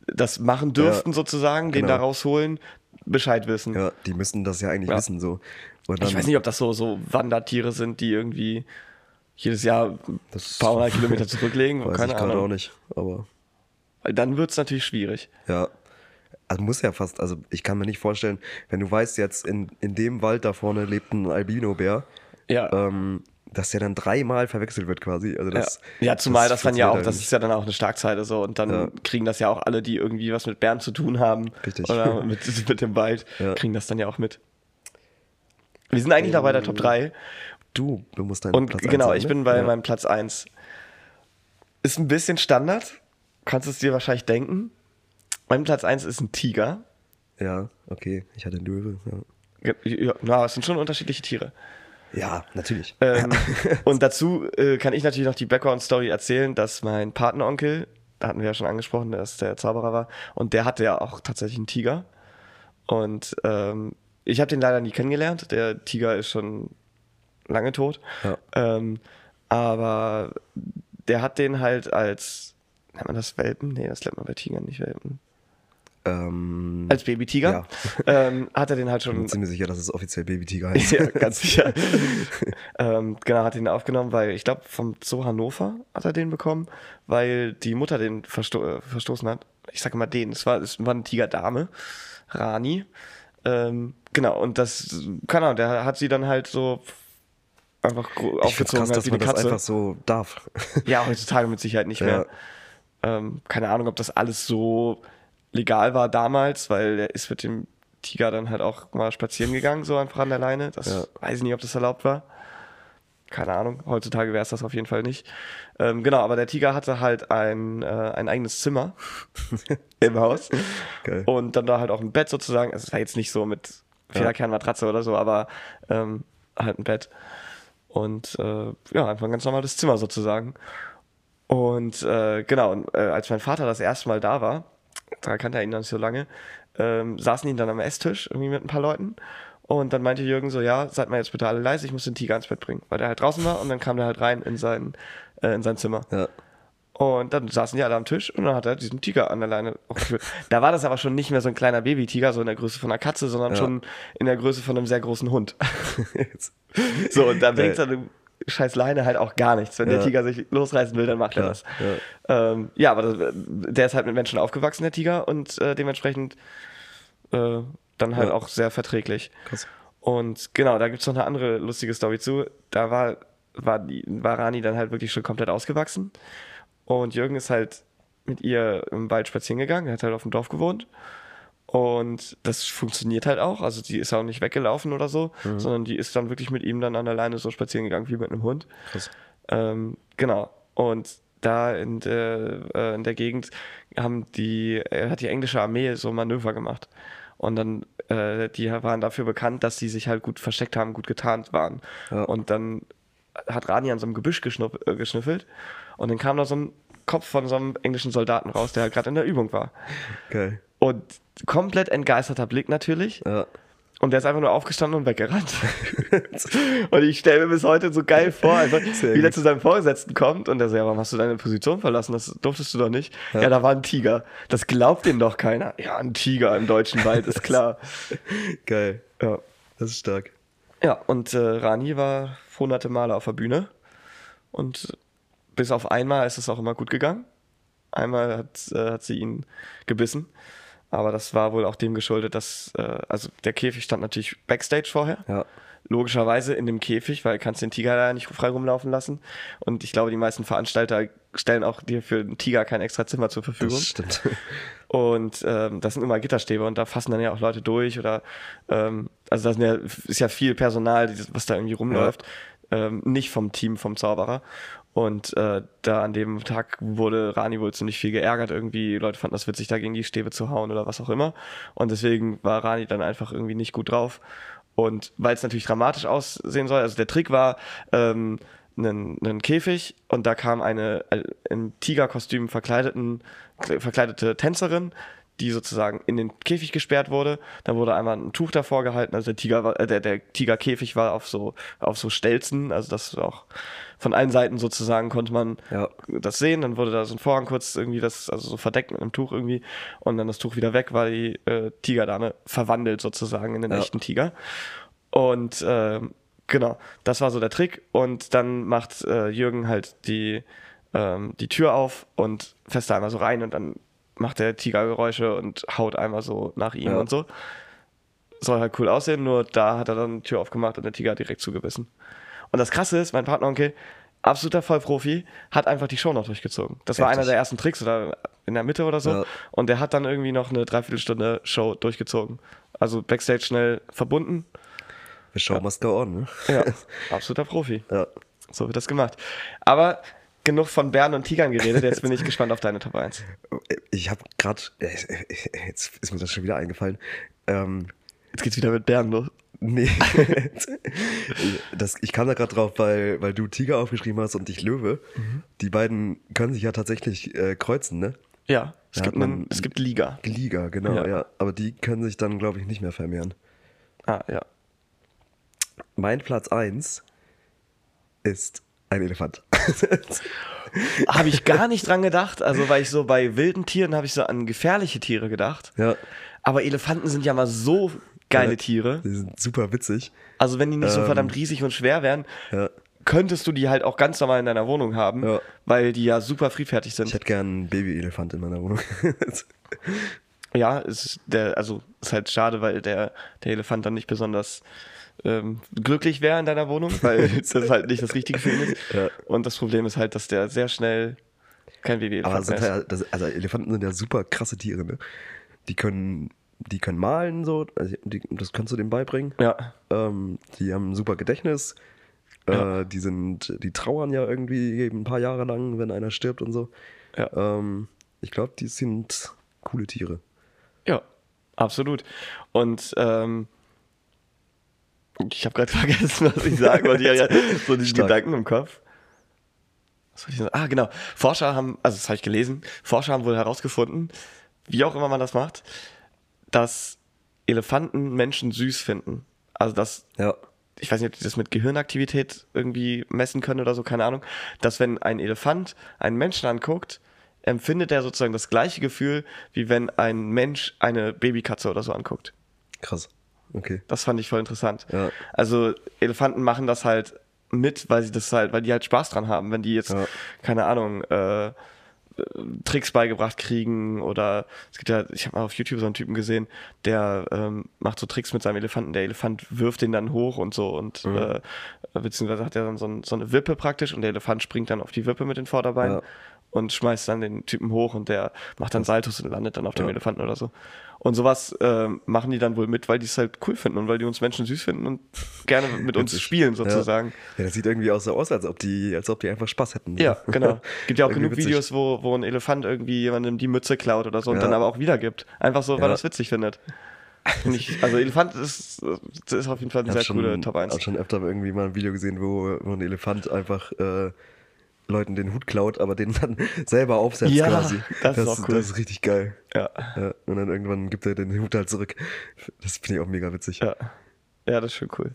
das machen dürften, sozusagen, den genau. da rausholen, Bescheid wissen. Ja, die müssten das ja eigentlich Ja. wissen, so. Ich weiß nicht, ob das so, so Wandertiere sind, die irgendwie jedes Jahr ein paar hundert Kilometer zurücklegen. weiß Keine ich Ahnung. auch nicht, aber Weil Dann wird es natürlich schwierig. ja. Also muss ja fast, also ich kann mir nicht vorstellen, wenn du weißt, jetzt in, in dem Wald da vorne lebt ein Albino-Bär, Ja. ähm, dass der dann dreimal verwechselt wird quasi. Also das, ja. ja, zumal das, dann ja auch, das ist ja dann auch eine Starkseite so und dann Ja. kriegen das ja auch alle, die irgendwie was mit Bären zu tun haben Richtig. oder mit, mit dem Wald, Ja. kriegen das dann ja auch mit. Wir sind eigentlich noch bei der Top 3 nicht. Du, du musst deinen und Platz genau, sagen, ich ne? bin bei meinem Platz 1. Ist ein bisschen Standard, kannst es dir wahrscheinlich denken. Mein Platz 1 ist ein Tiger. Ja, okay, ich hatte einen Löwe. Ja, Ja, na, es sind schon unterschiedliche Tiere. Ja natürlich. Ähm, und dazu äh, kann ich natürlich noch die Background-Story erzählen, dass mein Patenonkel, da hatten wir ja schon angesprochen, dass der Zauberer war, und der hatte ja auch tatsächlich einen Tiger. Und ähm, ich habe den leider nie kennengelernt. Der Tiger ist schon lange tot. Ja. Ähm, aber der hat den halt als, nennt man das Welpen? Nee, das nennt man bei Tigern nicht Welpen. Ähm, Als Babytiger ähm, hat er den halt ich bin schon mir ziemlich sicher, dass es offiziell Babytiger heißt. ja, ganz sicher. ähm, genau, hat ihn aufgenommen, weil ich glaube, vom Zoo Hannover hat er den bekommen, weil die Mutter den versto äh, verstoßen hat. Ich sage mal den, es war, es war eine Tigerdame, Rani. Ähm, genau, und das, keine Ahnung, der hat sie dann halt so einfach gro- Ich aufgezogen krass, halt dass man das einfach so darf. Ja, heutzutage mit Sicherheit nicht Ja. mehr. Ähm, keine Ahnung, ob das alles so legal war damals, weil er ist mit dem Tiger dann halt auch mal spazieren gegangen, so einfach an der Leine. Das Ja. weiß ich nicht, ob das erlaubt war. Keine Ahnung, heutzutage wäre es das auf jeden Fall nicht. Ähm, genau, aber der Tiger hatte halt ein, äh, ein eigenes Zimmer im Haus. Geil. Und dann da halt auch ein Bett sozusagen. Also es war jetzt nicht so mit Federkernmatratze oder so, aber ähm, halt ein Bett. Und äh, ja, einfach ein ganz normales Zimmer sozusagen. Und äh, genau, und, äh, als mein Vater das erste Mal da war, da kannte er ihn noch nicht so lange, ähm, saßen ihn dann am Esstisch irgendwie mit ein paar Leuten. Und dann meinte Jürgen so, ja, seid mal jetzt bitte alle leise, ich muss den Tiger ins Bett bringen. Weil der halt draußen war und dann kam der halt rein in sein, äh, in sein Zimmer. Ja. Und dann saßen die alle am Tisch und dann hat er diesen Tiger an der Leine geführt. Da war das aber schon nicht mehr so ein kleiner Baby-Tiger, so in der Größe von einer Katze, sondern Ja. schon in der Größe von einem sehr großen Hund. So, und da bringt so eine scheiß Leine halt auch gar nichts. Wenn der Ja. Tiger sich losreißen will, dann macht er Klar, das. Ähm, ja, aber das, der ist halt mit Menschen aufgewachsen, der Tiger, und äh, dementsprechend äh, dann halt Ja. auch sehr verträglich. Krass. Und genau, da gibt's noch eine andere lustige Story zu. Da war, war, die, war Rani dann halt wirklich schon komplett ausgewachsen. Und Jürgen ist halt mit ihr im Wald spazieren gegangen. Er hat halt auf dem Dorf gewohnt. Und das funktioniert halt auch. Also die ist auch nicht weggelaufen oder so, sondern die ist dann wirklich mit ihm dann an der Leine so spazieren gegangen wie mit einem Hund. Krass. Ähm, genau. Und da in der, äh, in der Gegend haben die, äh, hat die englische Armee so Manöver gemacht. Und dann, äh, die waren dafür bekannt, dass sie sich halt gut versteckt haben, gut getarnt waren. Ja. Und dann hat Rani an so einem Gebüsch äh, geschnüffelt und dann kam da so ein Kopf von so einem englischen Soldaten raus, der halt gerade in der Übung war. Geil. Und komplett entgeisterter Blick natürlich. Ja. Und der ist einfach nur aufgestanden und weggerannt. und ich stelle mir bis heute so geil vor, also Sehr wie der zu seinem Vorgesetzten kommt und der so, ja, warum hast du deine Position verlassen? Das durftest du doch nicht. Ja, da war ein Tiger. Das glaubt denen doch keiner. Ja, ein Tiger im deutschen Wald, ist klar. Geil. Ja, Das ist stark. ja und äh, Rani war hunderte Male auf der Bühne und bis auf einmal ist es auch immer gut gegangen. Einmal hat, äh, hat sie ihn gebissen, Aber das war wohl auch dem geschuldet, dass, äh, also der Käfig stand natürlich Backstage vorher. Ja. Logischerweise in dem Käfig, weil kannst den Tiger da nicht frei rumlaufen lassen. Und ich glaube, die meisten Veranstalter stellen auch dir für den Tiger kein extra Zimmer zur Verfügung. Das stimmt. Und ähm, das sind immer Gitterstäbe und da fassen dann ja auch Leute durch oder ähm, also das sind ja, ist ja viel Personal, was da irgendwie rumläuft. Ähm, nicht vom Team, vom Zauberer. Und äh, da an dem Tag wurde Rani wohl ziemlich viel geärgert irgendwie. Leute fanden das witzig, da gegen die Stäbe zu hauen oder was auch immer. Und deswegen war Rani dann einfach irgendwie nicht gut drauf. Und weil es natürlich dramatisch aussehen soll, also der Trick war, ähm, einen, einen Käfig und da kam eine äh, im Tigerkostüm verkleideten, verkleidete Tänzerin, die sozusagen in den Käfig gesperrt wurde. Dann wurde einmal ein Tuch davor gehalten, also der Tiger äh, der, der Tigerkäfig war auf so, auf so Stelzen, also das auch von allen Seiten sozusagen konnte man Ja. das sehen. Dann wurde da so ein Vorhang kurz irgendwie das, also so verdeckt mit einem Tuch irgendwie und dann das Tuch wieder weg, war die äh, Tigerdame verwandelt sozusagen in den Ja. echten Tiger. Und ähm, genau, das war so der Trick. Und dann macht äh, Jürgen halt die, ähm, die Tür auf und fässt da einmal so rein und dann macht der Tiger Geräusche und haut einmal so nach ihm Ja. und so. Soll halt cool aussehen, nur da hat er dann die Tür aufgemacht und der Tiger hat direkt zugebissen. Und das Krasse ist, mein Partneronkel, absoluter Vollprofi, hat einfach die Show noch durchgezogen. Das war einer der ersten Tricks oder in der Mitte oder so. Ja. Und der hat dann irgendwie noch eine Dreiviertelstunde Show durchgezogen. Also Backstage schnell verbunden. The show must go on, ne? Ja, absoluter Profi. Ja. So wird das gemacht. Aber genug von Bären und Tigern geredet. Jetzt bin ich gespannt auf deine Top 1. Ich habe gerade, jetzt ist mir das schon wieder eingefallen. Ähm, Jetzt geht's wieder mit Bären los. nee, das, ich kam da gerade drauf, weil, weil du Tiger aufgeschrieben hast und ich Löwe. Mhm. Die beiden können sich ja tatsächlich äh, kreuzen, ne? Ja, es, Da gibt, einen, es gibt Liga. Liga, genau, Ja. ja. Aber die können sich dann, glaube ich, nicht mehr vermehren. Ah, ja. Mein Platz 1 ist ein Elefant. Habe ich gar nicht dran gedacht. Also, weil ich so bei wilden Tieren habe ich so an gefährliche Tiere gedacht. ja, Aber Elefanten sind ja mal so geile Ja. Tiere. die sind super witzig. Also, wenn die nicht so Ähm, verdammt riesig und schwer wären, Ja. könntest du die halt auch ganz normal in deiner Wohnung haben, Ja. weil die ja super friedfertig Ich sind. hätte gern einen Baby-Elefant in meiner Wohnung. Ja, ist der, also ist halt schade, weil der, der Elefant dann nicht besonders ähm, glücklich wäre in deiner Wohnung, weil das halt nicht das Richtige für ihn ist. Ja. Und das Problem ist halt, dass der sehr schnell kein Aber Baby-Elefant sind mehr ist. ja, das, also Elefanten sind ja super krasse Tiere, ne? Die können, die können malen so, also die, das kannst du denen beibringen. Ja, Ähm, die haben ein super Gedächtnis. Ja. Äh, die sind, die trauern ja irgendwie eben ein paar Jahre lang, wenn einer stirbt und so. ja, Ähm, ich glaube, die sind coole Tiere. ja, absolut. Und ähm, ich habe gerade vergessen, was ich sagen wollte. Ich hatte so die Stark. Gedanken im Kopf. Was soll ich sagen? Ah, genau. Forscher haben, also das habe ich gelesen, Forscher haben wohl herausgefunden, wie auch immer man das macht, dass Elefanten Menschen süß finden. Also dass Ja. ich weiß nicht, ob die das mit Gehirnaktivität irgendwie messen können oder so, keine Ahnung, dass wenn ein Elefant einen Menschen anguckt, empfindet er sozusagen das gleiche Gefühl, wie wenn ein Mensch eine Babykatze oder so anguckt. Krass. Okay. Das fand ich voll interessant. Ja. Also Elefanten machen das halt mit, weil sie das halt, weil die halt Spaß dran haben. Wenn die jetzt, Ja. keine Ahnung, äh, äh, Tricks beigebracht kriegen oder es gibt ja, ich habe mal auf YouTube so einen Typen gesehen, der ähm, macht so Tricks mit seinem Elefanten. Der Elefant wirft den dann hoch und so und Mhm. äh, beziehungsweise hat er dann so, ein, so eine Wippe praktisch und der Elefant springt dann auf die Wippe mit den Vorderbeinen Ja. Und schmeißt dann den Typen hoch und der macht dann Saltos und landet dann auf dem Ja. Elefanten oder so. Und sowas ähm, machen die dann wohl mit, weil die es halt cool finden und weil die uns Menschen süß finden und gerne mit uns spielen sozusagen. Ja. ja, das sieht irgendwie auch so aus, als ob die, als ob die einfach Spaß hätten. Ja, genau. Gibt ja auch genug witzig. Videos, wo, wo ein Elefant irgendwie jemandem die Mütze klaut oder so und Ja. dann aber auch wiedergibt. Einfach so, weil er es witzig findet. Find ich, also Elefant ist, ist auf jeden Fall eine Ich sehr habe schon, coole Top 1. hab schon öfter irgendwie mal ein Video gesehen, wo, wo ein Elefant einfach äh, Leuten den Hut klaut, aber den dann selber aufsetzt Ja, quasi. das ist auch cool. Das ist richtig geil. Ja, Ja, und dann irgendwann gibt er den Hut halt zurück. Das finde ich auch mega witzig. ja. Ja, das ist schon cool.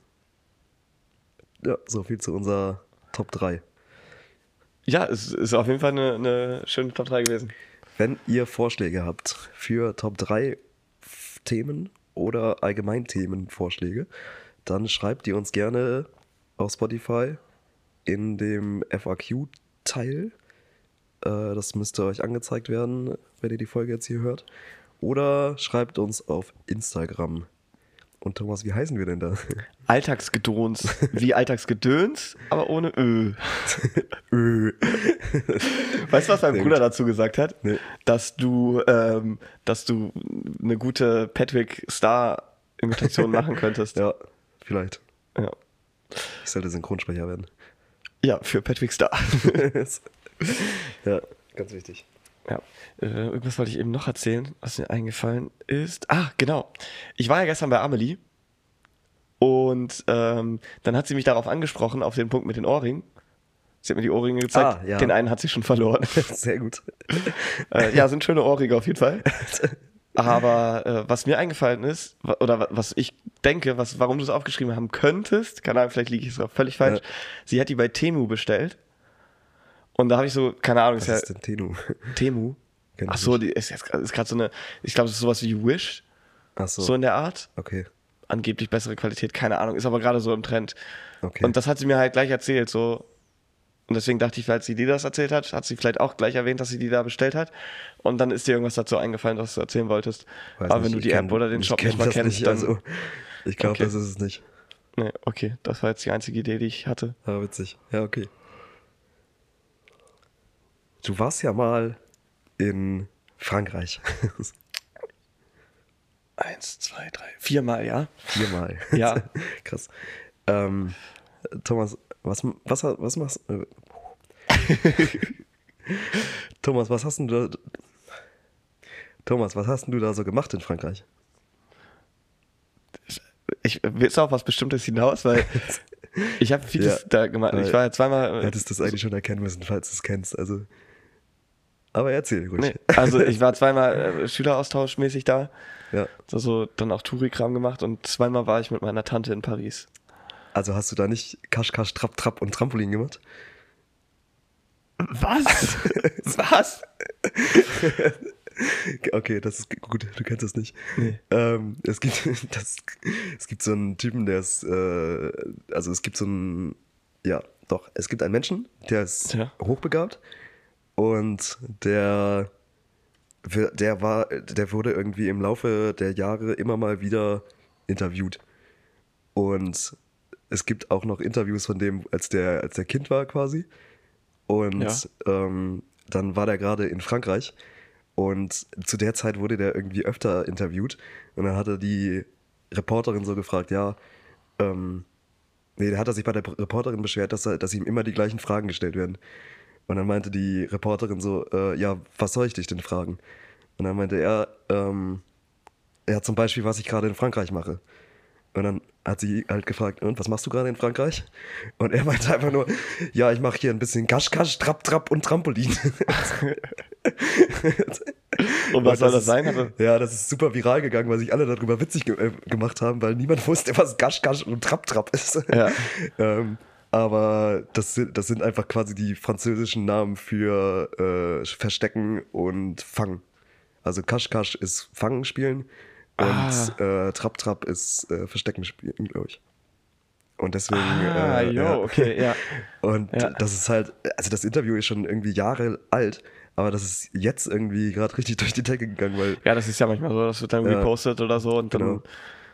Ja, so viel zu unserer Top 3. Ja, es ist auf jeden Fall eine, eine schöne Top 3 gewesen. Wenn ihr Vorschläge habt für Top 3 F- Themen oder Allgemeinthemenvorschläge, dann schreibt ihr uns gerne auf Spotify in dem FAQ-Teil. Äh, das müsste euch angezeigt werden, wenn ihr die Folge jetzt hier hört. Oder schreibt uns auf Instagram. Und Thomas, wie heißen wir denn da? Alltagsgedöns, wie Alltagsgedöns, aber ohne Ö. Ö. Weißt du, was mein Sehr Bruder gut. dazu gesagt hat? Nee. Dass du, ähm, dass du eine gute Patrick Star-Imitation machen könntest. ja, vielleicht. Ja. Ich sollte Synchronsprecher werden. Ja, für Patrick Star. ja, ganz wichtig. Ja, äh, irgendwas wollte ich eben noch erzählen, was mir eingefallen ist. Ah, genau. Ich war ja gestern bei Amelie und ähm, dann hat sie mich darauf angesprochen, auf den Punkt mit den Ohrringen. Sie hat mir die Ohrringe gezeigt. Ah, ja. Den einen hat sie schon verloren. Sehr gut. äh, ja, sind schöne Ohrringe auf jeden Fall. Aber äh, was mir eingefallen ist, oder wa- was ich denke, was, warum du es aufgeschrieben haben könntest, keine Ahnung, vielleicht liege ich es völlig falsch. Ja. Sie hat die bei Temu bestellt. Und da habe ich so, keine Ahnung, Was ist ja ist denn? Temu. Kenn ich Ach so, die ist ist gerade so eine, ich glaube, es ist sowas wie Wish, Ach so. so in der Art. okay. Angeblich bessere Qualität, keine Ahnung, ist aber gerade so im Trend. Okay. Und das hat sie mir halt gleich erzählt, so. Und deswegen dachte ich, als sie dir das erzählt hat, hat sie vielleicht auch gleich erwähnt, dass sie die da bestellt hat. Und dann ist dir irgendwas dazu eingefallen, was du erzählen wolltest. Weiß aber nicht, wenn du die App oder den Shop nicht mal kennst, nicht, dann. Also, ich glaube, Okay. das ist es nicht. nee, okay, das war jetzt die einzige Idee, die ich hatte. Aber witzig. Ja, okay. Du warst ja mal in Frankreich. Eins, zwei, drei, viermal, ja? Viermal. Ja. Krass. Ähm, Thomas, was, was, was machst äh, Thomas, was hast du da, Thomas, was hast du da so gemacht in Frankreich? Ich willst du auf was Bestimmtes hinaus, weil ich habe vieles Ja, da gemacht. Ich war ja zweimal. äh, Hättest du das eigentlich schon erkennen müssen, falls du es kennst. Also, aber erzähl ruhig. Nee, also ich war zweimal äh, Schüleraustauschmäßig da. Ja. So, so dann auch Touri-Kram gemacht und zweimal war ich mit meiner Tante in Paris. Also hast du da nicht Kasch, Kasch, Trapp, Trapp und Trampolin gemacht? Was? Was? Okay, das ist gut, du kennst es nicht. Ähm, es, gibt, das, es gibt so einen Typen, der ist, äh, also es gibt so einen, ja, doch, es gibt einen Menschen, der ist Ja. hochbegabt und der, der war, der wurde irgendwie im Laufe der Jahre immer mal wieder interviewt. Und es gibt auch noch Interviews von dem, als der, als der Kind war quasi. Und Ja. ähm, dann war der gerade in Frankreich und zu der Zeit wurde der irgendwie öfter interviewt. Und dann hatte die Reporterin so gefragt, ja, ähm, nee, da hat er sich bei der Reporterin beschwert, dass, er, dass ihm immer die gleichen Fragen gestellt werden. Und dann meinte die Reporterin so, äh, ja, was soll ich dich denn fragen? Und dann meinte er, ähm, ja, zum Beispiel, was ich gerade in Frankreich mache. Und dann hat sie halt gefragt, und was machst du gerade in Frankreich? Und er meinte einfach nur, ja, ich mache hier ein bisschen Kasch, Kasch, Trapp, Trapp und Trampolin. Und was soll das das ist- sein? Also, Ja, das ist super viral gegangen, weil sich alle darüber witzig ge äh, gemacht haben, weil niemand wusste, was Gasch und Trapp, Trapp ist. Ja. ähm, aber das sind, das sind einfach quasi die französischen Namen für äh, Verstecken und Fangen. Also Kasch, Kasch ist Fangen spielen und Ah. äh, Trapp, Trapp ist äh, Verstecken spielen, glaube ich. Und deswegen. ah, äh, jo, ja. okay, ja. Und Ja. das ist halt, also das Interview ist schon irgendwie Jahre alt, aber das ist jetzt irgendwie gerade richtig durch die Decke gegangen, weil Ja, das ist ja manchmal so, das wird dann Ja. repostet oder so und dann.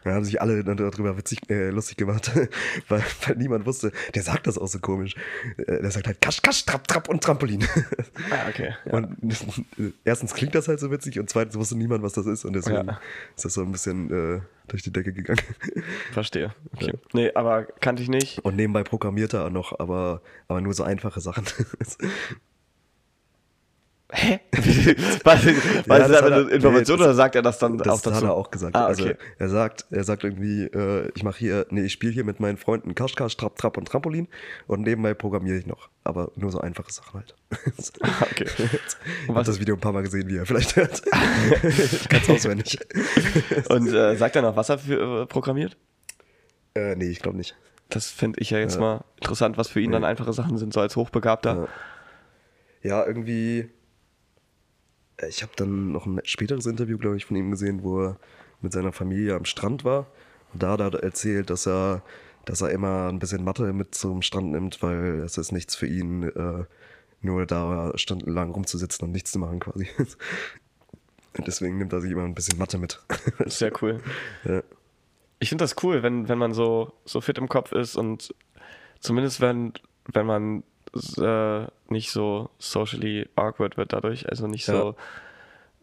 Genau. Da haben sich alle dann darüber witzig, äh, lustig gemacht, weil, weil niemand wusste, der sagt das auch so komisch. Äh, Der sagt halt Kasch, Kasch, Trapp, Trapp und Trampolin. Ah, okay. Ja. Und erstens klingt das halt so witzig und zweitens wusste niemand, was das ist und deswegen Ja. ist das so ein bisschen äh, durch die Decke gegangen. Verstehe. Okay. Nee, aber kannte ich nicht. Und nebenbei programmiert er auch noch, aber, aber nur so einfache Sachen. Hä? Was, Ja, ist das das eine Information nee, oder sagt er das dann Das auch dazu? hat er auch gesagt. Ah, Also okay. er sagt, er sagt irgendwie, äh, ich mache hier, nee, ich spiele hier mit meinen Freunden Kasch, Kasch, Trapp, Trapp und Trampolin und nebenbei programmiere ich noch. Aber nur so einfache Sachen halt. okay. Ich habe das Video ein paar Mal gesehen, wie er vielleicht hört. ich kann es auswendig. Und äh, sagt er noch, was er für, äh, programmiert? äh, nee, ich glaube nicht. Das finde ich ja jetzt Ja. mal interessant, was für ihn dann Nee. einfache Sachen sind, so als Hochbegabter. Ja. Ja, irgendwie. Äh, Ich habe dann noch ein späteres Interview, glaube ich, von ihm gesehen, wo er mit seiner Familie am Strand war. Und da hat er erzählt, dass er, dass er immer ein bisschen Mathe mit zum Strand nimmt, weil es ist nichts für ihn, äh, nur da stundenlang rumzusitzen und nichts zu machen quasi. Deswegen nimmt er sich immer ein bisschen Mathe mit. Sehr cool. ja. Ich finde das cool, wenn, wenn man so, so fit im Kopf ist und zumindest wenn, wenn man äh, nicht so socially awkward wird dadurch, also nicht so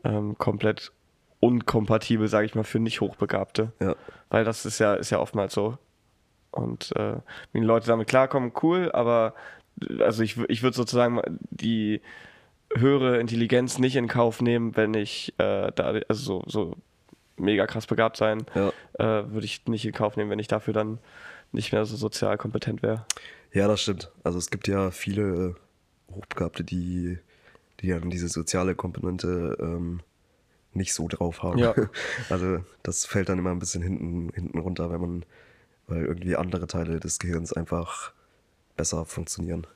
ähm, komplett unkompatibel, sage ich mal, für nicht Hochbegabte. Ja. Weil das ist ja, ist ja oftmals so. Und äh, wenn die Leute damit klarkommen, cool, aber äh, also ich, ich würde sozusagen die höhere Intelligenz nicht in Kauf nehmen, wenn ich äh, da, also so, so mega krass begabt sein, Ja. äh, würde ich nicht in Kauf nehmen, wenn ich dafür dann nicht mehr so sozial kompetent wäre. Ja, das stimmt. Also es gibt ja viele äh, Hochbegabte, die, die dann diese soziale Komponente ähm, nicht so drauf haben. Ja. Also das fällt dann immer ein bisschen hinten, hinten runter, wenn man, weil irgendwie andere Teile des Gehirns einfach besser funktionieren.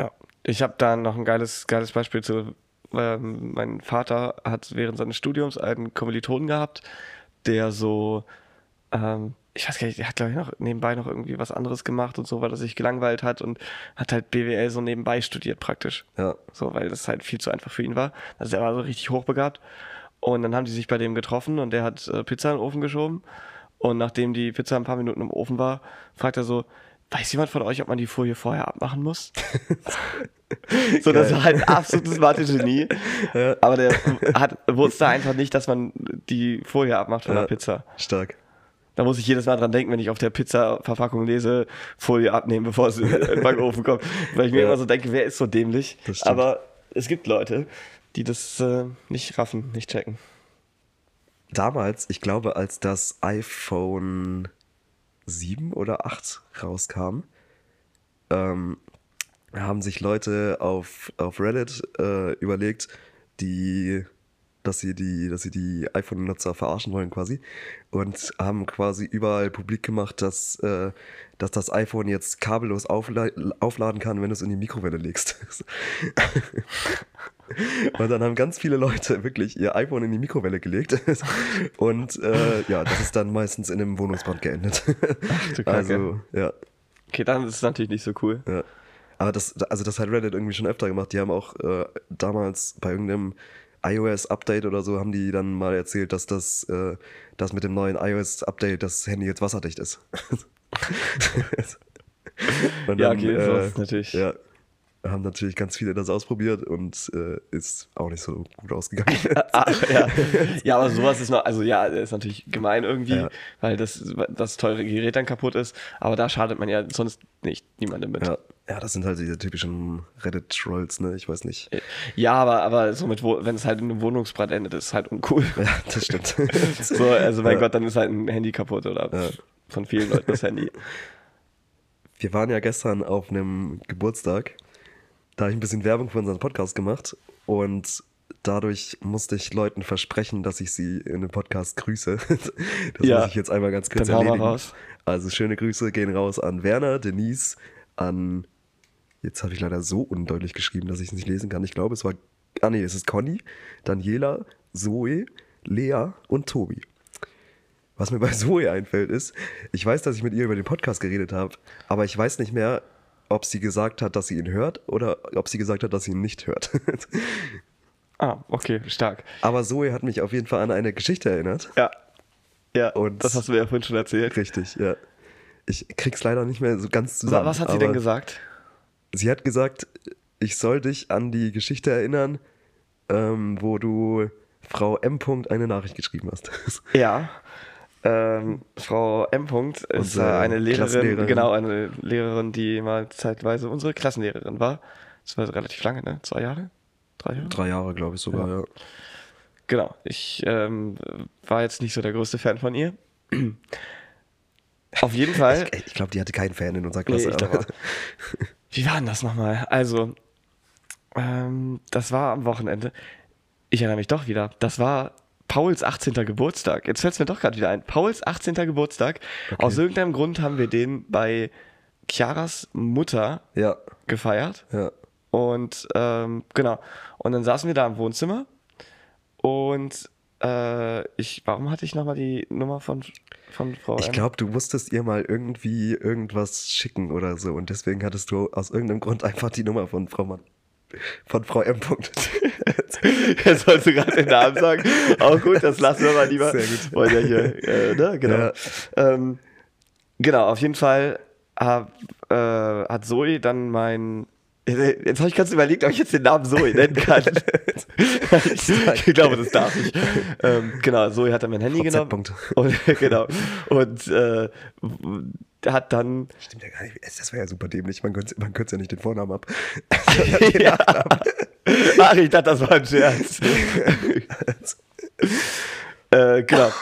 Ja. Ich habe da noch ein geiles, geiles Beispiel zu. Ähm, mein Vater hat während seines Studiums einen Kommilitonen gehabt, der so, ähm, ich weiß gar nicht, der hat glaube ich noch nebenbei noch irgendwie was anderes gemacht und so, weil er sich gelangweilt hat und hat halt BWL so nebenbei studiert praktisch. Ja, So, weil das halt viel zu einfach für ihn war. Also er war so richtig hochbegabt. Und dann haben die sich bei dem getroffen und der hat äh, Pizza in den Ofen geschoben. Und nachdem die Pizza ein paar Minuten im Ofen war, fragt er so, weiß jemand von euch, ob man die Folie vorher abmachen muss? so, das war halt ein absolutes Mathe-Genie. Aber der hat, wusste einfach nicht, dass man die Folie abmacht von Ja. der Pizza. stark. Da muss ich jedes Mal dran denken, wenn ich auf der Pizza-Verpackung lese, Folie abnehmen, bevor es in den Backofen kommt. Weil ich mir Ja. immer so denke, wer ist so dämlich? Aber es gibt Leute, die das äh, nicht raffen, nicht checken. Damals, ich glaube, als das iPhone 7 oder 8 rauskam, ähm, haben sich Leute auf, auf Reddit äh, überlegt, die, dass sie die, dass sie die iPhone-Nutzer verarschen wollen quasi und haben quasi überall publik gemacht, dass, äh, dass das iPhone jetzt kabellos aufla aufladen kann, wenn du es in die Mikrowelle legst. Und dann haben ganz viele Leute wirklich ihr iPhone in die Mikrowelle gelegt. Und äh, ja, das ist dann meistens in einem Wohnungsbrand geendet. du Kacke. also, ja, Okay, dann ist es natürlich nicht so cool. ja. Aber das, also das hat Reddit irgendwie schon öfter gemacht. Die haben auch äh, damals bei irgendeinem iOS-Update oder so, haben die dann mal erzählt, dass das, äh, dass mit dem neuen iOS-Update das Handy jetzt wasserdicht ist. Und Ja, dann, okay, äh, sowas ist natürlich- Ja, haben natürlich ganz viele das ausprobiert und äh, ist auch nicht so gut ausgegangen. Ah, ja. ja, aber sowas ist noch, also ja, ist natürlich gemein irgendwie, Ja. weil das, das teure Gerät dann kaputt ist. Aber da schadet man ja sonst nicht niemandem mit. ja. Ja, das sind halt diese typischen Reddit-Trolls, ne? Ich weiß nicht. Ja, aber, aber so mit, wenn es halt in einem Wohnungsbrand endet, ist es halt uncool. Ja, das stimmt. So, also mein Ja. Gott, dann ist halt ein Handy kaputt oder Ja. von vielen Leuten das Handy. Wir waren ja gestern auf einem Geburtstag. Da habe ich ein bisschen Werbung für unseren Podcast gemacht und dadurch musste ich Leuten versprechen, dass ich sie in dem Podcast grüße. Das Ja. muss ich jetzt einmal ganz kurz Dann erledigen. raus. Also schöne Grüße gehen raus an Werner, Denise, an jetzt habe ich leider so undeutlich geschrieben, dass ich es nicht lesen kann. Ich glaube, es war ah nee, es ist Conny, Daniela, Zoe, Lea und Tobi. Was mir bei Zoe einfällt ist, ich weiß, dass ich mit ihr über den Podcast geredet habe, aber ich weiß nicht mehr, ob sie gesagt hat, dass sie ihn hört oder ob sie gesagt hat, dass sie ihn nicht hört. Ah, okay, stark. aber Zoe hat mich auf jeden Fall an eine Geschichte erinnert. Ja. Ja, Und- das hast du mir ja vorhin schon erzählt. Richtig, ja. Ich krieg's leider nicht mehr so ganz zusammen. Was hat sie denn gesagt? Sie hat gesagt, ich soll dich an die Geschichte erinnern, ähm, wo du Frau M. eine Nachricht geschrieben hast. Ja. Ähm, Frau M. ist Unsere eine Lehrerin, genau, eine Lehrerin, die mal zeitweise unsere Klassenlehrerin war. Das war relativ lange, ne? Zwei Jahre? Drei Jahre? Drei Jahre, glaube ich sogar, ja. Genau. Ich ähm, war jetzt nicht so der größte Fan von ihr. Auf jeden Fall. Ich, ich glaube, die hatte keinen Fan in unserer Nee, Klasse. auch. Wie war denn das nochmal? Also, ähm, das war am Wochenende. Ich erinnere mich doch wieder. Das war Pauls 18. Geburtstag. Jetzt fällt es mir doch gerade wieder ein. Pauls 18. Geburtstag. Aus irgendeinem Grund haben wir den bei Chiaras Mutter ja, gefeiert. ja. Und ähm, genau. Und dann saßen wir da im Wohnzimmer. Und ich, warum hatte ich nochmal die Nummer von, von Frau Ich glaube, du musstest ihr mal irgendwie irgendwas schicken oder so und deswegen hattest du aus irgendeinem Grund einfach die Nummer von Frau Mann, von Frau M. Jetzt sollst du gerade den Namen sagen. Auch gut, das lassen wir mal lieber. Sehr gut. Wollen ja hier, äh, ne? Genau. Ja. Ähm, genau, auf jeden Fall hab, äh, hat Zoe dann mein. Jetzt habe ich ganz überlegt, ob ich jetzt den Namen Zoe nennen kann. ich, glaube, das darf ich. Ähm, genau, Zoe hat dann mein Handy genommen. Punkt. Und, genau. Und äh, hat dann Stimmt ja gar nicht. Das wäre ja super dämlich. Man kürzt, man kürzt ja nicht den Vornamen ab. ja. Ach, ich dachte, das war ein Scherz. äh, genau.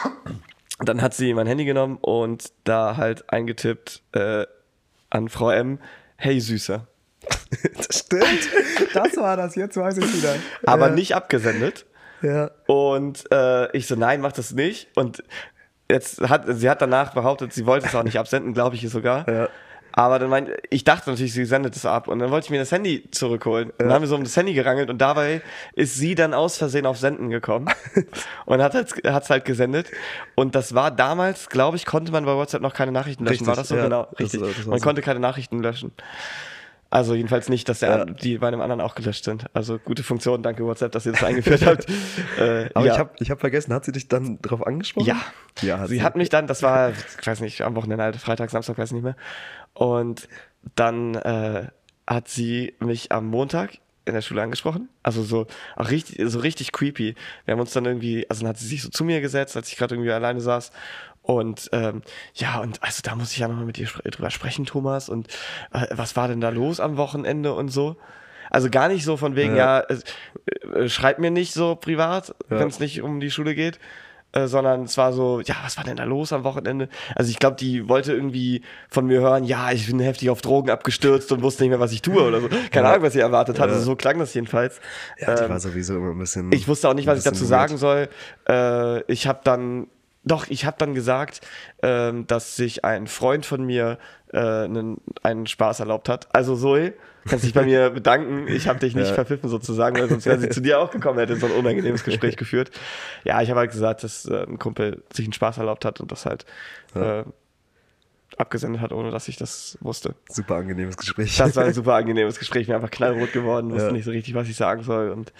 Dann hat sie mein Handy genommen und da halt eingetippt äh, an Frau M, hey Süßer. das stimmt. Das war das. Jetzt weiß ich wieder. Aber ja. nicht abgesendet. Ja. Und äh, ich so, nein, mach das nicht. Und jetzt hat sie hat danach behauptet, sie wollte es auch nicht absenden, glaube ich sogar. Ja. Aber dann meint, ich dachte natürlich, sie sendet es ab. Und dann wollte ich mir das Handy zurückholen. Und dann haben wir so um das Handy gerangelt und dabei ist sie dann aus Versehen auf Senden gekommen und hat es hat's halt gesendet. Und das war damals, glaube ich, konnte man bei WhatsApp noch keine Nachrichten löschen. Richtig, war das so? ja. genau, Das- richtig. das war man so. konnte keine Nachrichten löschen. Also jedenfalls nicht, dass der, Ja. die bei einem anderen auch gelöscht sind. Also gute Funktion, danke WhatsApp, dass ihr das eingeführt habt. Äh, Aber ja. ich habe ich hab vergessen, hat sie dich dann darauf angesprochen? Ja. Ja, hat sie sie. hat mich dann, das war, ich weiß nicht, am Wochenende, halt, Freitag, Samstag, weiß nicht mehr. Und dann äh, hat sie mich am Montag in der Schule angesprochen. Also so auch richtig, so richtig creepy. Wir haben uns dann irgendwie, also dann hat sie sich so zu mir gesetzt, als ich gerade irgendwie alleine saß. Und ähm, ja, und also da muss ich ja nochmal mit dir drüber sprechen, Thomas. Und äh, was war denn da los am Wochenende und so? Also gar nicht so von wegen, ja, Ja. äh, äh, schreib mir nicht so privat, Ja. wenn es nicht um die Schule geht, äh, sondern es war so, ja, was war denn da los am Wochenende? Also ich glaube, die wollte irgendwie von mir hören, ja, ich bin heftig auf Drogen abgestürzt und wusste nicht mehr, was ich tue oder so. Keine Ja. Ahnung, was sie erwartet hat. Also so klang das jedenfalls. Ja, die Ähm, war sowieso immer ein bisschen. ich wusste auch nicht, was ich dazu sagen soll. Äh, ich habe dann, doch, ich habe dann gesagt, ähm, dass sich ein Freund von mir äh, einen, einen Spaß erlaubt hat. Also Zoe, kannst dich bei mir bedanken. Ich habe dich nicht Ja. verpfiffen sozusagen, weil sonst wäre sie zu dir auch gekommen, hätte so ein unangenehmes Gespräch geführt. Ja, ich habe halt gesagt, dass äh, ein Kumpel sich einen Spaß erlaubt hat und das halt Ja. äh, abgesendet hat, ohne dass ich das wusste. Super angenehmes Gespräch. Das war ein super angenehmes Gespräch. Ich bin einfach knallrot geworden, wusste Ja. nicht so richtig, was ich sagen soll. Und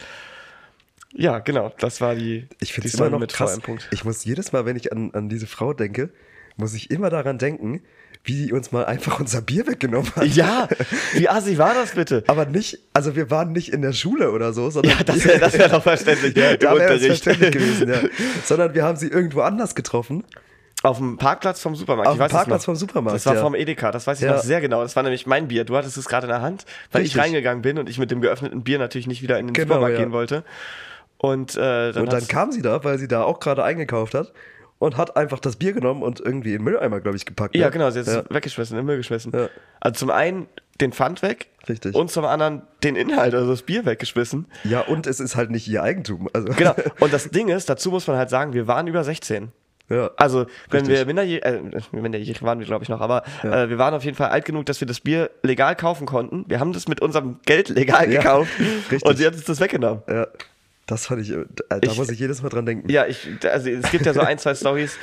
ja, genau, das war die. Ich finde es immer noch krass. Ich muss jedes Mal, wenn ich an, an diese Frau denke, muss ich immer daran denken, wie die uns mal einfach unser Bier weggenommen hat. Ja, wie assi war das bitte? Aber nicht, also wir waren nicht in der Schule oder so, sondern Ja, das wäre das wär doch verständlich ja, da wäre verständlich gewesen, ja. Sondern wir haben sie irgendwo anders getroffen. Auf dem Parkplatz vom Supermarkt. Auf dem Parkplatz vom Supermarkt, Das war ja. vom Edeka, das weiß ich Ja. noch sehr genau. Das war nämlich mein Bier. Du hattest es gerade in der Hand, weil Richtig. ich reingegangen bin und ich mit dem geöffneten Bier natürlich nicht wieder in den Genau, Supermarkt ja. gehen wollte. Und, äh, dann, Und dann kam sie da, weil sie da auch gerade eingekauft hat und hat einfach das Bier genommen und irgendwie in den Mülleimer, glaube ich, gepackt. Ja, ne? genau, sie hat es Ja. weggeschmissen, in den Müll geschmissen. Ja. Also zum einen den Pfand weg Richtig. und zum anderen den Inhalt, also das Bier weggeschmissen. Ja, und es ist halt nicht ihr Eigentum. Also, Genau. Und das Ding ist, dazu muss man halt sagen, wir waren über 16. ja. Also, wenn Richtig. wir minderjährig, äh, minderjährig waren wir, glaube ich, noch, aber Ja. äh, wir waren auf jeden Fall alt genug, dass wir das Bier legal kaufen konnten. Wir haben das mit unserem Geld legal Ja, gekauft richtig. und sie hat uns das weggenommen. ja. Das fand ich, äh, da Ich- muss ich jedes Mal dran denken. Ja, ich, also es gibt ja so ein, zwei Stories